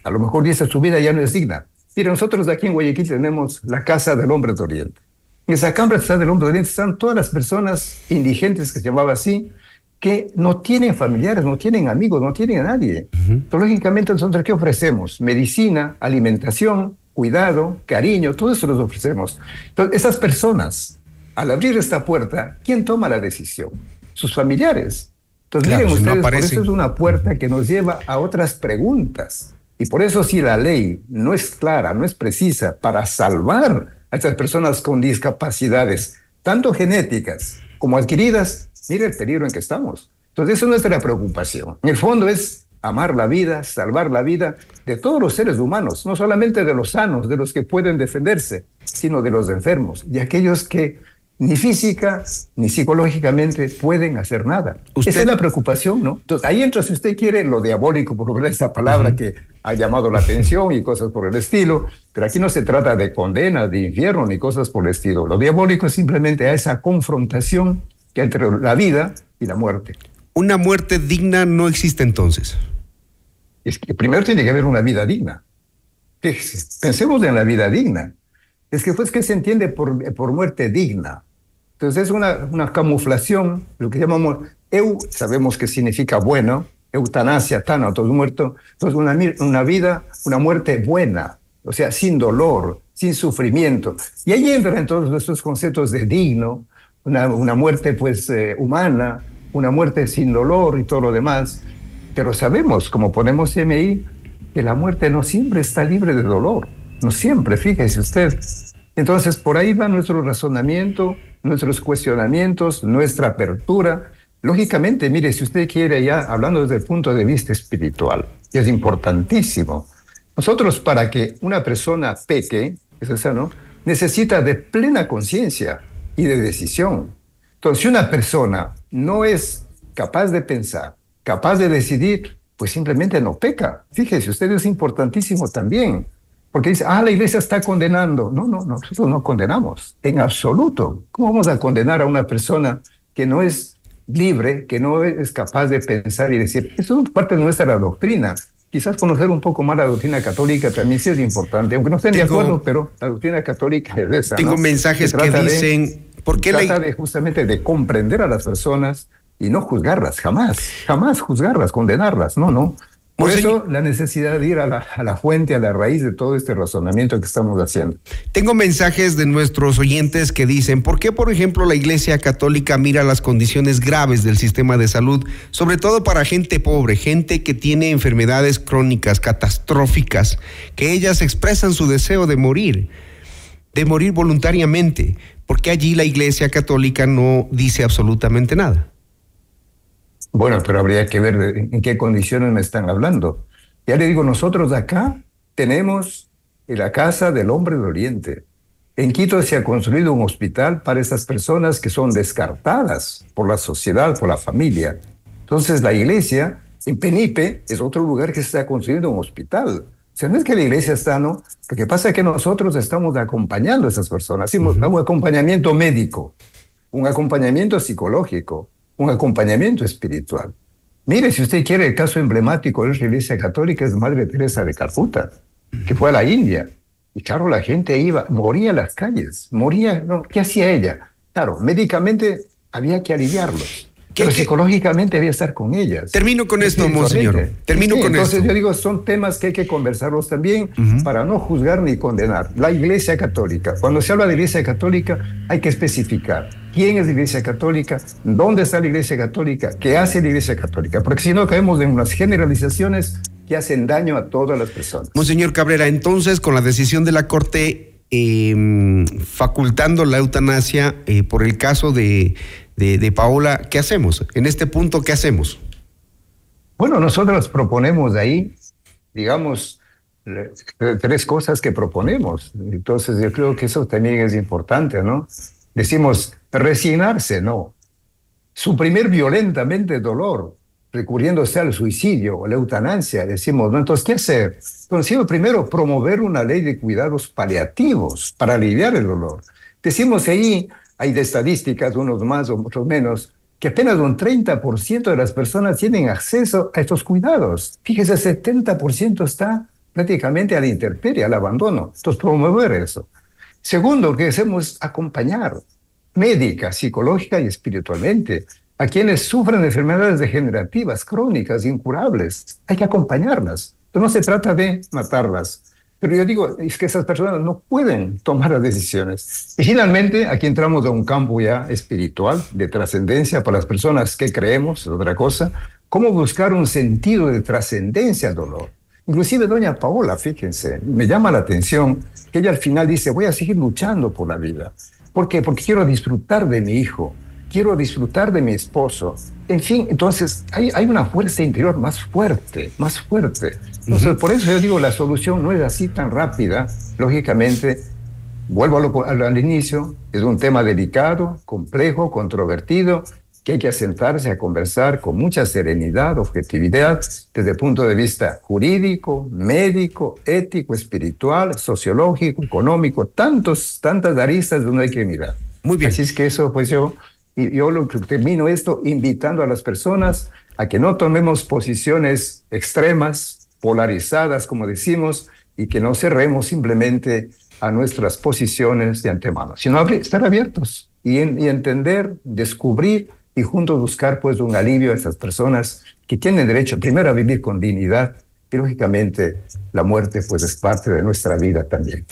a lo mejor dice su vida ya no es digna? Mire, nosotros aquí en Guayaquil tenemos la Casa del Hombre de Oriente. En esa Cámara del Hombre de Oriente están todas las personas indigentes que se llamaba así, que no tienen familiares, no tienen amigos, no tienen a nadie. Entonces, lógicamente, nosotros, ¿qué ofrecemos? Medicina, alimentación, cuidado, cariño, todo eso los ofrecemos. Entonces, esas personas, al abrir esta puerta, ¿quién toma la decisión? Sus familiares. Entonces, Claro, miren si no ustedes, por eso es una puerta que nos lleva a otras preguntas. Y por eso si la ley no es clara, no es precisa para salvar a estas personas con discapacidades, tanto genéticas como adquiridas, mire el peligro en que estamos. Entonces, eso es nuestra preocupación. En el fondo es amar la vida, salvar la vida de todos los seres humanos, no solamente de los sanos, de los que pueden defenderse, sino de los enfermos y aquellos que ni física ni psicológicamente pueden hacer nada. Esa es la preocupación, ¿no? Entonces, ahí entra, si usted quiere, lo diabólico, por ver esta palabra que ha llamado la atención y cosas por el estilo, pero aquí no se trata de condena, de infierno, ni cosas por el estilo. Lo diabólico es simplemente a esa confrontación que entre la vida y la muerte. Una muerte digna no existe entonces. Es que primero tiene que haber una vida digna. Pensemos en la vida digna. Es que pues que se entiende por, por muerte digna. Entonces es una, una camuflación, lo que llamamos eu, sabemos que significa bueno, eutanasia, tánatos, muerto. Entonces una, mi- una vida, una muerte buena, o sea, sin dolor, sin sufrimiento. Y ahí entran todos estos conceptos de digno, una, muerte pues eh, humana, una muerte sin dolor y todo lo demás. Pero sabemos, como ponemos MI, que la muerte no siempre está libre de dolor. No siempre, fíjese usted. Entonces, por ahí va nuestro razonamiento, nuestros cuestionamientos, nuestra apertura. Lógicamente, mire, si usted quiere ya, hablando desde el punto de vista espiritual, y es importantísimo, nosotros para que una persona peque, es esa, ¿no? Necesita de plena conciencia y de decisión. Entonces, si una persona no es capaz de pensar, capaz de decidir, pues simplemente no peca. Fíjese, usted es importantísimo también. Porque dice, ah, la iglesia está condenando. No, no, nosotros no condenamos, en absoluto. ¿Cómo vamos a condenar a una persona que no es libre, que no es capaz de pensar y decir, eso es parte de nuestra doctrina? Quizás conocer un poco más la doctrina católica también sí es importante, aunque no estén de Tengo- acuerdo, pero la doctrina católica es esa. Tengo ¿no? mensajes que de- dicen, ¿por qué se la- trata de justamente de comprender a las personas y no juzgarlas, jamás, jamás juzgarlas, condenarlas, no, no. Por eso la necesidad de ir a la, a la fuente, a la raíz de todo este razonamiento que estamos haciendo. Tengo mensajes de nuestros oyentes que dicen, ¿por qué, por ejemplo, la Iglesia Católica mira las condiciones graves del sistema de salud, sobre todo para gente pobre, gente que tiene enfermedades crónicas, catastróficas, que ellas expresan su deseo de morir, de morir voluntariamente? ¿Por qué allí la Iglesia Católica no dice absolutamente nada? Bueno, pero habría que ver en qué condiciones me están hablando. Ya le digo, nosotros acá tenemos la Casa del Hombre de Oriente. En Quito se ha construido un hospital para esas personas que son descartadas por la sociedad, por la familia. Entonces la iglesia en Penipe es otro lugar que se está construyendo un hospital. O sea, no es que la iglesia está, ¿no? Lo que pasa es que nosotros estamos acompañando a esas personas. Hacemos un acompañamiento médico, un acompañamiento psicológico, un acompañamiento espiritual. Mire, si usted quiere, el caso emblemático de la Iglesia Católica es Madre Teresa de Calcuta, que fue a la India. Y claro, la gente iba, moría en las calles, moría, no, ¿qué hacía ella? Claro, médicamente había que aliviarlos, pero psicológicamente había que estar con ellas. Termino con esto, monseñor. Termino Sí, con entonces esto. yo digo, son temas que hay que conversarlos también para no juzgar ni condenar. La Iglesia Católica, cuando se habla de Iglesia Católica, hay que especificar quién es la Iglesia Católica, dónde está la Iglesia Católica, qué hace la Iglesia Católica, porque si no caemos en unas generalizaciones que hacen daño a todas las personas. Monseñor Cabrera, entonces, con la decisión de la Corte eh, facultando la eutanasia eh, por el caso de, de, Paola, ¿qué hacemos? En este punto, ¿qué hacemos? Bueno, nosotros proponemos ahí, digamos, tres cosas que proponemos. Entonces yo creo que eso también es importante, ¿no? Decimos, resignarse, no. Suprimir violentamente el dolor, recurriéndose al suicidio o la eutanasia. Decimos, ¿no? Entonces, ¿qué hacer? Entonces, primero, promover una ley de cuidados paliativos para aliviar el dolor. Decimos ahí, hay de estadísticas, unos más o otros menos, que apenas un 30% de las personas tienen acceso a estos cuidados. Fíjese, el 70% está prácticamente a la intemperie, al abandono. Entonces, promover eso. Segundo, que hacemos acompañar médica, psicológica y espiritualmente. a quienes sufren de enfermedades degenerativas, crónicas, incurables. Hay que acompañarlas. no se trata de matarlas. Pero yo digo, es que esas personas no pueden tomar las decisiones. Y finalmente, aquí entramos a un campo ya espiritual, de trascendencia para las personas que creemos, otra cosa. ¿Cómo buscar un sentido de trascendencia al dolor? Inclusive doña Paola, fíjense, me llama la atención que ella al final dice, voy a seguir luchando por la vida. ¿Por qué? Porque quiero disfrutar de mi hijo, quiero disfrutar de mi esposo. En fin, entonces hay, hay una fuerza interior más fuerte, más fuerte. Entonces, por eso yo digo, la solución no es así tan rápida. Lógicamente, vuelvo al, al inicio, es un tema delicado, complejo, controvertido, que hay que asentarse a conversar con mucha serenidad, objetividad, desde el punto de vista jurídico, médico, ético, espiritual, sociológico, económico, tantos, tantas aristas donde hay que mirar. Muy bien. Así es que eso, pues yo yo lo que termino esto invitando a las personas a que no tomemos posiciones extremas, polarizadas, como decimos, y que no cerremos simplemente a nuestras posiciones de antemano, sino estar abiertos y, entender, descubrir y juntos buscar pues un alivio a esas personas que tienen derecho primero a vivir con dignidad y lógicamente la muerte pues es parte de nuestra vida también.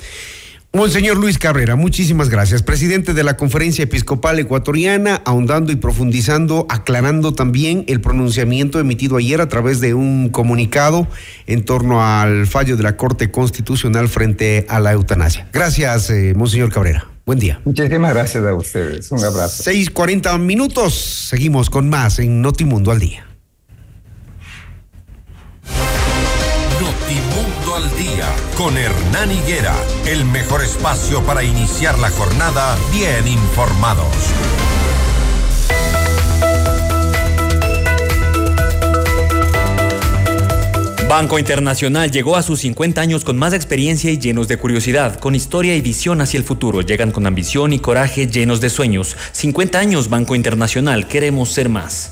Monseñor Luis Cabrera, muchísimas gracias. Presidente de la Conferencia Episcopal Ecuatoriana, ahondando y profundizando, aclarando también el pronunciamiento emitido ayer a través de un comunicado en torno al fallo de la Corte Constitucional frente a la eutanasia. Gracias, eh, Monseñor Cabrera. Buen día. Muchísimas gracias a ustedes. Un abrazo. 6:40 minutos. Seguimos con más en Notimundo al Día. Día con Hernán Higuera, el mejor espacio para iniciar la jornada bien informados. Banco Internacional llegó a sus 50 años con más experiencia y llenos de curiosidad, con historia y visión hacia el futuro. Llegan con ambición y coraje llenos de sueños. 50 años Banco Internacional, queremos ser más.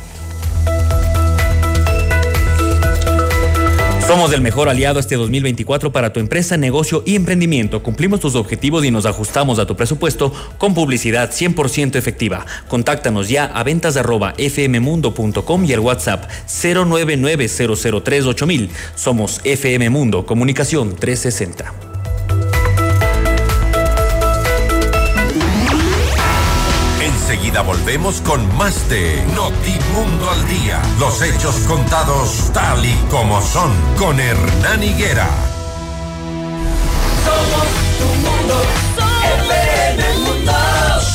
Somos el mejor aliado este 2024 para tu empresa, negocio y emprendimiento. Cumplimos tus objetivos y nos ajustamos a tu presupuesto con publicidad 100% efectiva. Contáctanos ya a ventas fmmundo.com y el WhatsApp 099 Somos FM Mundo, Comunicación 360. Enseguida volvemos con más de Notimundo al Día. Los hechos contados tal y como son con Hernán Higuera.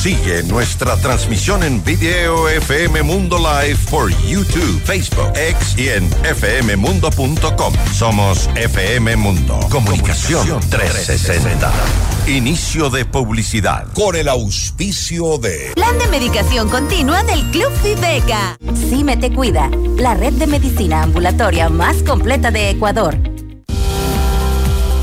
Sigue nuestra transmisión en video FM Mundo Live por YouTube, Facebook, X y en fmmundo.com. Somos FM Mundo. Comunicación 360. Inicio de publicidad. Con el auspicio de. Plan de medicación continua del Club Viveca. me Te Cuida, la red de medicina ambulatoria más completa de Ecuador.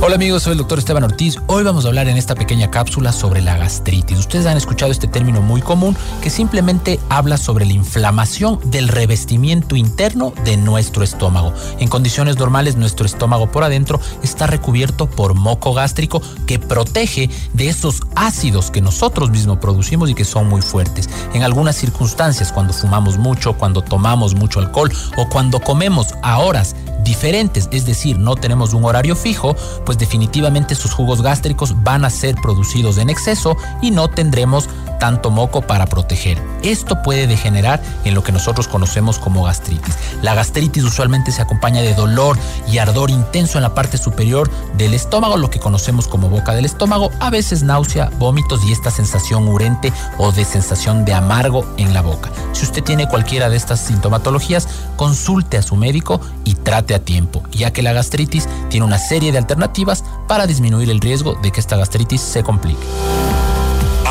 Hola amigos, soy el doctor Esteban Ortiz. Hoy vamos a hablar en esta pequeña cápsula sobre la gastritis. Ustedes han escuchado este término muy común que simplemente habla sobre la inflamación del revestimiento interno de nuestro estómago. En condiciones normales nuestro estómago por adentro está recubierto por moco gástrico que protege de esos ácidos que nosotros mismos producimos y que son muy fuertes. En algunas circunstancias, cuando fumamos mucho, cuando tomamos mucho alcohol o cuando comemos a horas diferentes, es decir, no tenemos un horario fijo, pues definitivamente sus jugos gástricos van a ser producidos en exceso y no tendremos tanto moco para proteger. Esto puede degenerar en lo que nosotros conocemos como gastritis. La gastritis usualmente se acompaña de dolor y ardor intenso en la parte superior del estómago, lo que conocemos como boca del estómago, a veces náusea, vómitos y esta sensación urente o de sensación de amargo en la boca. Si usted tiene cualquiera de estas sintomatologías, consulte a su médico y trate a tiempo, ya que la gastritis tiene una serie de alternativas para disminuir el riesgo de que esta gastritis se complique.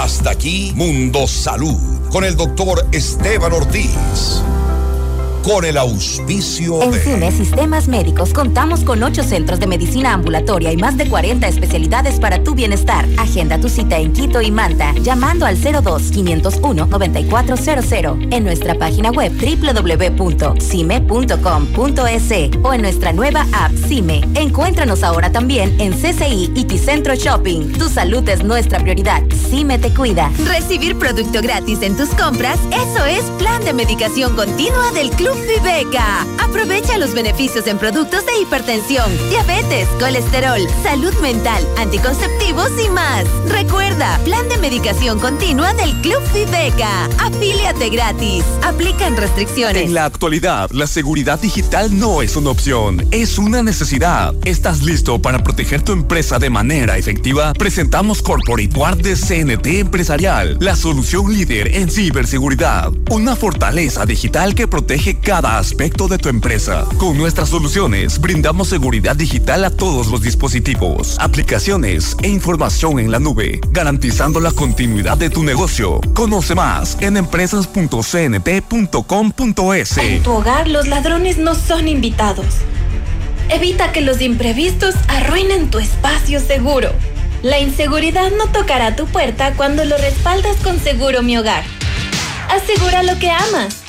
Hasta aquí Mundo Salud con el doctor Esteban Ortiz con el auspicio en de... CIME Sistemas Médicos contamos con ocho centros de medicina ambulatoria y más de 40 especialidades para tu bienestar. Agenda tu cita en Quito y Manta llamando al 02-501-9400 en nuestra página web www.cime.com.es o en nuestra nueva app CIME. Encuéntranos ahora también en CCI y Ticentro Shopping. Tu salud es nuestra prioridad. CIME te cuida. Recibir producto gratis en tus compras, eso es plan de medicación continua del Club Viveca. Aprovecha los beneficios en productos de hipertensión, diabetes, colesterol, salud mental, anticonceptivos y más. Recuerda, plan de medicación continua del Club Viveca. Afíliate gratis. Aplican restricciones. En la actualidad, la seguridad digital no es una opción, es una necesidad. ¿Estás listo para proteger tu empresa de manera efectiva? Presentamos Corporate Guard de CNT Empresarial, la solución líder en ciberseguridad. Una fortaleza digital que protege cada aspecto de tu empresa. Con nuestras soluciones, brindamos seguridad digital a todos los dispositivos, aplicaciones e información en la nube, garantizando la continuidad de tu negocio. Conoce más en empresas.cnt.com.es. En tu hogar los ladrones no son invitados. Evita que los imprevistos arruinen tu espacio seguro. La inseguridad no tocará tu puerta cuando lo respaldas con Seguro Mi Hogar. Asegura lo que amas,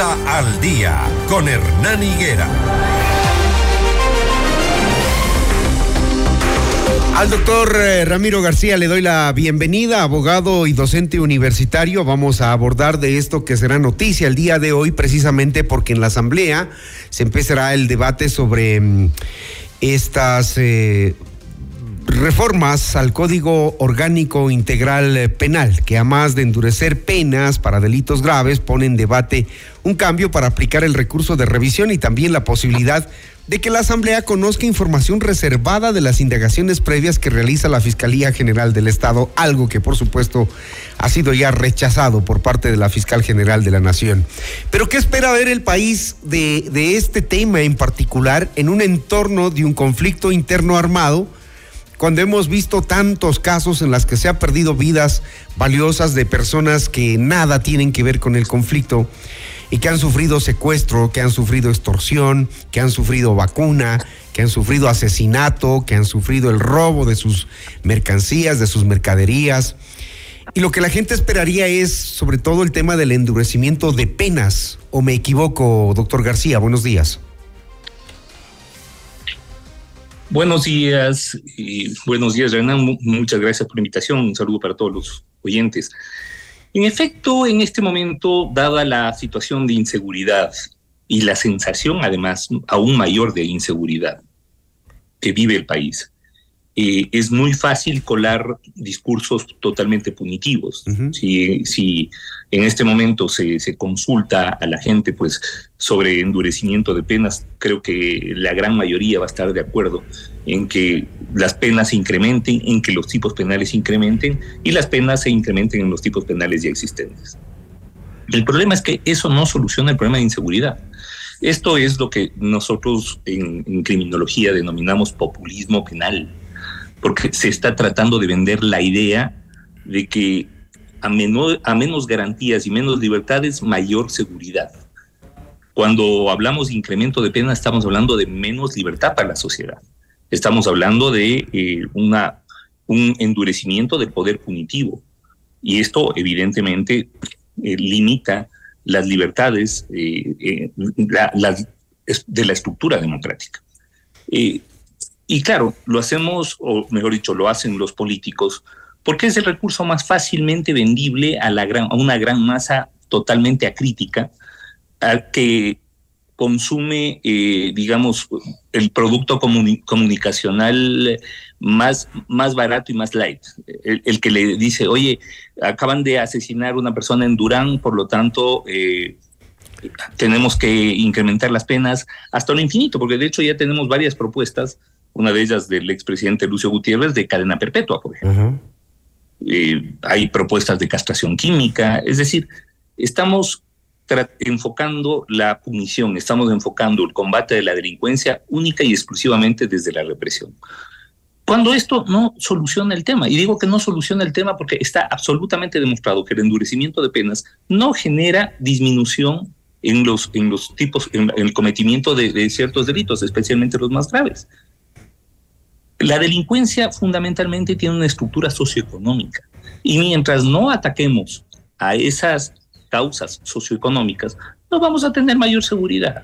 Al Día. Con Hernán Higuera. Al doctor eh, Ramiro García le doy la bienvenida, abogado y docente universitario. Vamos a abordar de esto que será noticia el día de hoy, precisamente porque en la Asamblea se empezará el debate sobre mm, estas eh, reformas al Código Orgánico Integral Penal, que además de endurecer penas para delitos graves, pone en debate un cambio para aplicar el recurso de revisión y también la posibilidad de que la Asamblea conozca información reservada de las indagaciones previas que realiza la Fiscalía General del Estado, algo que por supuesto ha sido ya rechazado por parte de la Fiscal General de la Nación. Pero ¿qué espera ver el país de, este tema en particular en un entorno de un conflicto interno armado? cuando hemos visto tantos casos en los que se ha perdido vidas valiosas de personas que nada tienen que ver con el conflicto y que han sufrido secuestro, que han sufrido extorsión, que han sufrido vacuna, que han sufrido asesinato, que han sufrido el robo de sus mercancías, de sus mercaderías. Y lo que la gente esperaría es sobre todo el tema del endurecimiento de penas. ¿O me equivoco, doctor García? Buenos días. Buenos días y buenos días, Hernán. Muchas gracias por la invitación. Un saludo para todos los oyentes. En efecto, en este momento, dada la situación de inseguridad y la sensación, además, aún mayor de inseguridad que vive el país, eh, es muy fácil colar discursos totalmente punitivos. si, si, en este momento se, se, consulta a la gente pues, sobre endurecimiento de penas, creo que la gran mayoría va a estar de acuerdo en que las penas se incrementen, en que los tipos penales se incrementen y las penas se incrementen en los tipos penales ya existentes. El problema es que eso no soluciona el problema de inseguridad. Esto es lo que nosotros en, criminología denominamos populismo penal porque se está tratando de vender la idea de que a, a menos garantías y menos libertades, mayor seguridad. Cuando hablamos de incremento de pena, estamos hablando de menos libertad para la sociedad. Estamos hablando de eh, una, un endurecimiento del poder punitivo. Y esto, evidentemente, eh, limita las libertades eh, de la estructura democrática. Y claro, lo hacemos, o mejor dicho, lo hacen los políticos, porque es el recurso más fácilmente vendible a, la gran, a una gran masa totalmente acrítica, al que consume, eh, digamos, el producto comunicacional más, más barato y más light. El, que le dice, oye, acaban de asesinar a una persona en Durán, por lo tanto, eh, tenemos que incrementar las penas hasta lo infinito, porque de hecho ya tenemos varias propuestas una de ellas del expresidente Lucio Gutiérrez de cadena perpetua, por ejemplo. Eh, hay propuestas de castración química, es decir, estamos enfocando la punición, estamos enfocando el combate de la delincuencia única y exclusivamente desde la represión. Cuando esto no soluciona el tema, y digo que no soluciona el tema porque está absolutamente demostrado que el endurecimiento de penas no genera disminución en los, en los tipos, en, el cometimiento de ciertos delitos, especialmente los más graves. La delincuencia fundamentalmente tiene una estructura socioeconómica y mientras no ataquemos a esas causas socioeconómicas, no vamos a tener mayor seguridad.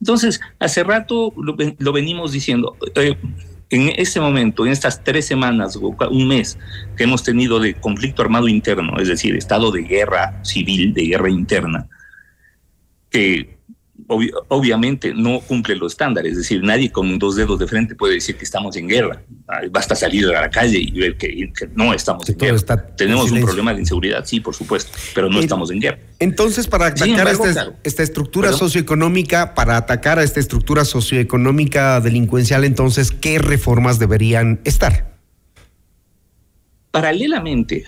Entonces, hace rato lo, venimos diciendo, eh, en este momento, en estas tres semanas o un mes que hemos tenido de conflicto armado interno, es decir, estado de guerra civil, de guerra interna, que obviamente no cumple los estándares, es decir, nadie con dos dedos de frente puede decir que estamos en guerra. Basta salir a la calle y ver que, no estamos en guerra. Tenemos un problema de inseguridad, sí, por supuesto, pero no estamos en guerra. Entonces, para atacar esta, esta, estructura socioeconómica, para atacar a esta estructura socioeconómica delincuencial, entonces, ¿qué reformas deberían estar? Paralelamente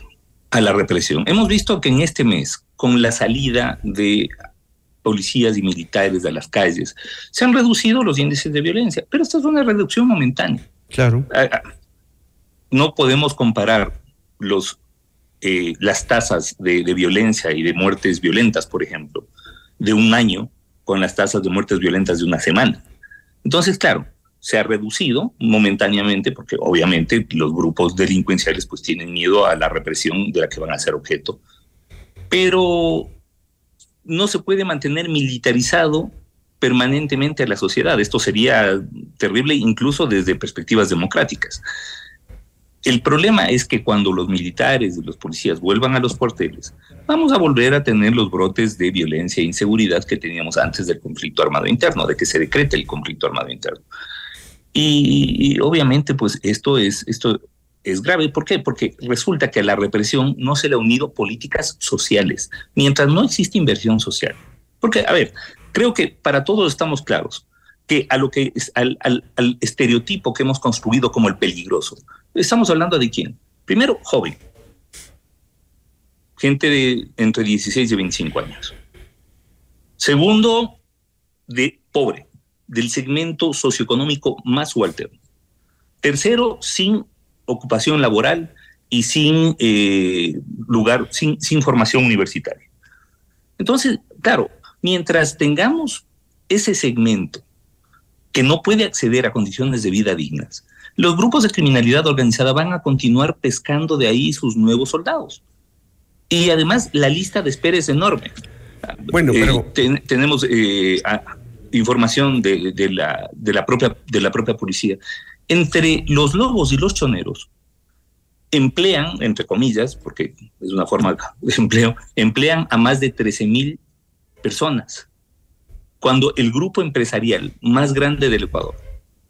a la represión, hemos visto que en este mes, con la salida de policías y militares de las calles, se han reducido los índices de violencia, pero esta es una reducción momentánea. Claro. No podemos comparar los, eh, las tasas de, violencia y de muertes violentas, por ejemplo, de un año con las tasas de muertes violentas de una semana. Entonces, claro, se ha reducido momentáneamente porque obviamente los grupos delincuenciales pues tienen miedo a la represión de la que van a ser objeto. Pero no se puede mantener militarizado permanentemente a la sociedad. Esto sería terrible incluso desde perspectivas democráticas. El problema es que cuando los militares y los policías vuelvan a los cuarteles, vamos a volver a tener los brotes de violencia e inseguridad que teníamos antes del conflicto armado interno, de que se decrete el conflicto armado interno. Y, y obviamente, pues esto es, esto es grave. ¿Por qué? Porque resulta que a la represión no se le ha unido políticas sociales, mientras no existe inversión social. Porque, a ver, creo que para todos estamos claros que a lo que al, estereotipo que hemos construido como el peligroso, estamos hablando de quién. Primero, joven. Gente de entre 16 y 25 años. Segundo, de pobre, del segmento socioeconómico más subalterno. Tercero, sin ocupación laboral y sin eh, lugar, sin, sin formación universitaria. Entonces, claro, mientras tengamos ese segmento que no puede acceder a condiciones de vida dignas, los grupos de criminalidad organizada van a continuar pescando de ahí sus nuevos soldados. Y además la lista de espera es enorme. Bueno, pero... tenemos información de, de, la, de, la propia, de la propia policía. Entre los lobos y los choneros, emplean, entre comillas, porque es una forma de empleo, emplean a más de 13 mil personas. Cuando el grupo empresarial más grande del Ecuador,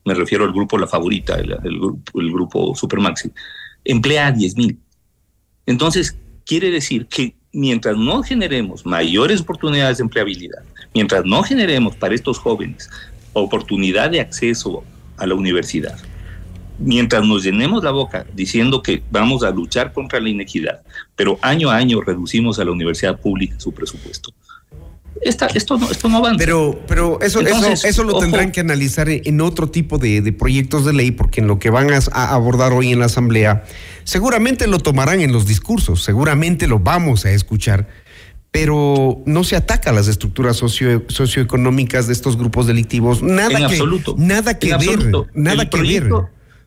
me refiero al grupo La Favorita, el, grupo, el grupo Supermaxi, emplea a 10 mil. Entonces, quiere decir que mientras no generemos mayores oportunidades de empleabilidad, mientras no generemos para estos jóvenes oportunidad de acceso a la universidad, mientras nos llenemos la boca diciendo que vamos a luchar contra la inequidad, pero año a año reducimos a la universidad pública su presupuesto. esto, no, esto no avanza. Pero, pero eso, eso, eso lo tendrán que analizar en otro tipo de, proyectos de ley, porque en lo que van a, abordar hoy en la Asamblea, seguramente lo tomarán en los discursos, seguramente lo vamos a escuchar, pero no se ataca a las estructuras socio, socioeconómicas de estos grupos delictivos. Nada en que, absoluto. Nada que ver. Nada que ver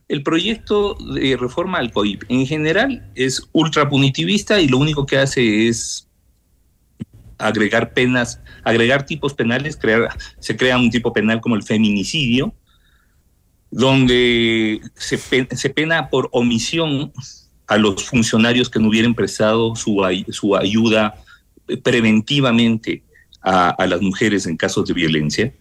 el proyecto de reforma al COIP en general es ultra punitivista y lo único que hace es agregar penas, agregar tipos penales, crear, se crea un tipo penal como el feminicidio, donde se, se pena por omisión a los funcionarios que no hubieran prestado su, su ayuda preventivamente a, a las mujeres en casos de violencia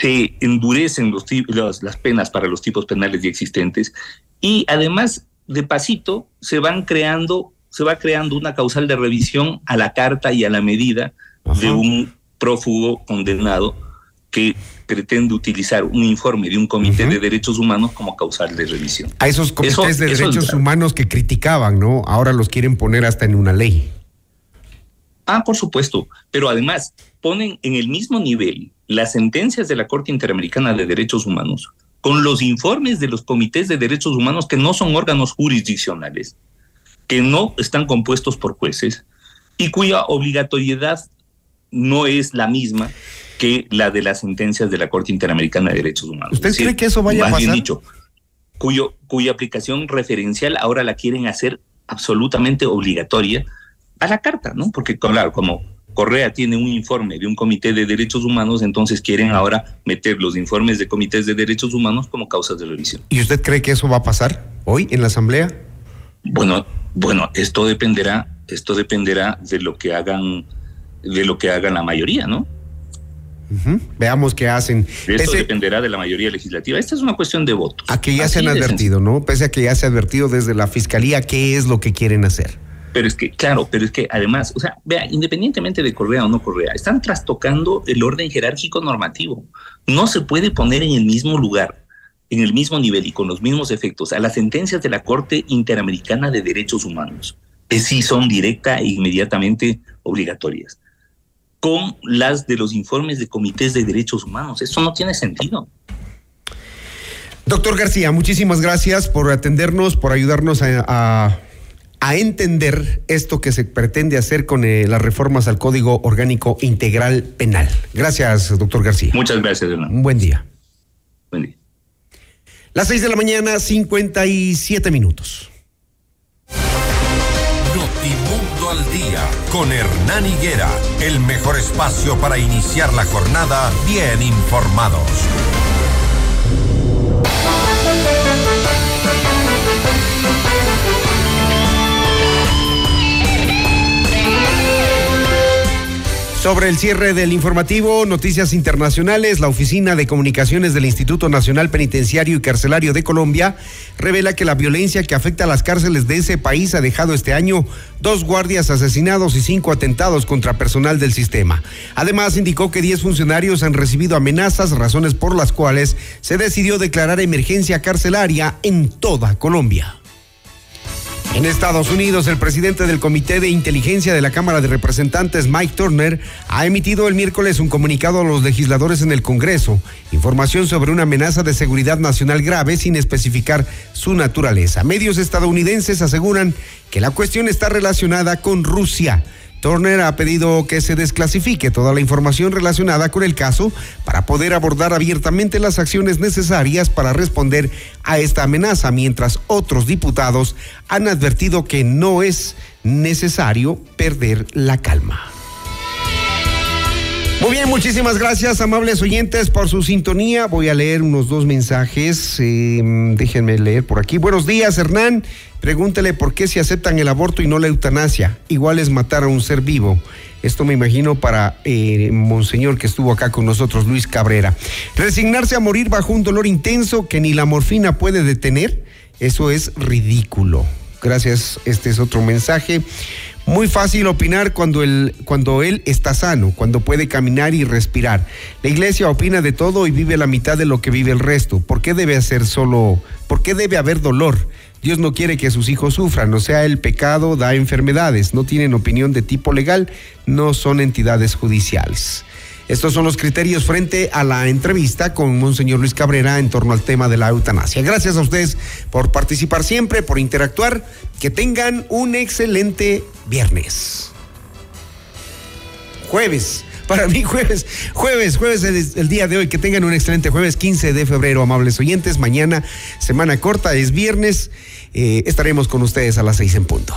se endurecen los, las penas para los tipos penales ya existentes y además de pasito se van creando se va creando una causal de revisión a la carta y a la medida de un prófugo condenado que pretende utilizar un informe de un comité de derechos humanos como causal de revisión. A esos comités de derechos humanos que criticaban, ¿no? Ahora los quieren poner hasta en una ley. Ah, por supuesto, pero además ponen en el mismo nivel las sentencias de la Corte Interamericana de Derechos Humanos con los informes de los comités de derechos humanos que no son órganos jurisdiccionales, que no están compuestos por jueces y cuya obligatoriedad no es la misma que la de las sentencias de la Corte Interamericana de Derechos Humanos. ¿Usted cree que eso vaya a pasar? dicho, cuyo, cuya aplicación referencial ahora la quieren hacer absolutamente obligatoria a la carta, ¿no? Porque, claro, como Correa tiene un informe de un comité de derechos humanos, entonces quieren ahora meter los informes de comités de derechos humanos como causas de revisión. ¿Y usted cree que eso va a pasar hoy en la Asamblea? Bueno, bueno, esto dependerá, esto dependerá de lo que hagan, de lo que hagan la mayoría, ¿no? Veamos qué hacen. Esto dependerá de la mayoría legislativa. Esta es una cuestión de votos. A que ya se han advertido, ¿no? Pese a que ya se ha advertido desde la fiscalía qué es lo que quieren hacer. Pero es que, claro, pero es que además, o sea, vea, independientemente de Correa o no Correa, están trastocando el orden jerárquico normativo. No se puede poner en el mismo lugar, en el mismo nivel y con los mismos efectos a las sentencias de la Corte Interamericana de Derechos Humanos, que sí son directa e inmediatamente obligatorias, con las de los informes de comités de derechos humanos. Eso no tiene sentido. Doctor García, muchísimas gracias por atendernos, por ayudarnos a a entender esto que se pretende hacer con eh, las reformas al Código Orgánico Integral Penal. Gracias, doctor García. Muchas gracias, Hernán. Un buen día. Buen día. Las seis de la mañana, 57 minutos. Notimundo al día, con Hernán Higuera, el mejor espacio para iniciar la jornada bien informados. Sobre el cierre del informativo, noticias internacionales, la Oficina de Comunicaciones del Instituto Nacional Penitenciario y Carcelario de Colombia revela que la violencia que afecta a las cárceles de ese país ha dejado este año dos guardias asesinados y cinco atentados contra personal del sistema. Además, indicó que diez funcionarios han recibido amenazas, razones por las cuales se decidió declarar emergencia carcelaria en toda Colombia. En Estados Unidos, el presidente del Comité de Inteligencia de la Cámara de Representantes, Mike Turner, ha emitido el miércoles un comunicado a los legisladores en el Congreso, información sobre una amenaza de seguridad nacional grave sin especificar su naturaleza. Medios estadounidenses aseguran que la cuestión está relacionada con Rusia. Turner ha pedido que se desclasifique toda la información relacionada con el caso para poder abordar abiertamente las acciones necesarias para responder a esta amenaza, mientras otros diputados han advertido que no es necesario perder la calma. Muy bien, muchísimas gracias, amables oyentes, por su sintonía. Voy a leer unos dos mensajes. eh, déjenme leer por aquí. Buenos días, Hernán. Pregúntele por qué si aceptan el aborto y no la eutanasia. Igual es matar a un ser vivo. Esto me imagino para eh, Monseñor que estuvo acá con nosotros, Luis Cabrera. Resignarse a morir bajo un dolor intenso que ni la morfina puede detener, eso es ridículo. Gracias, este es otro mensaje. Muy fácil opinar cuando él, cuando él está sano, cuando puede caminar y respirar. La iglesia opina de todo y vive la mitad de lo que vive el resto. ¿Por qué debe hacer solo, por qué debe haber dolor? Dios no quiere que sus hijos sufran, o sea, el pecado da enfermedades, no tienen opinión de tipo legal, no son entidades judiciales. Estos son los criterios frente a la entrevista con Monseñor Luis Cabrera en torno al tema de la eutanasia. Gracias a ustedes por participar siempre, por interactuar. Que tengan un excelente viernes. Jueves. Para mí jueves, jueves, jueves el, el día de hoy. Que tengan un excelente jueves 15 de febrero, amables oyentes. Mañana, semana corta, es viernes. Eh, estaremos con ustedes a las seis en punto.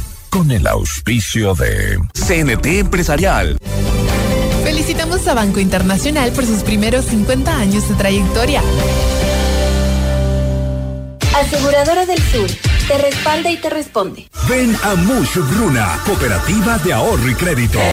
Con el auspicio de CNT Empresarial. Felicitamos a Banco Internacional por sus primeros 50 años de trayectoria. Aseguradora del Sur, te respalda y te responde. Ven a Mush Bruna, Cooperativa de Ahorro y Crédito.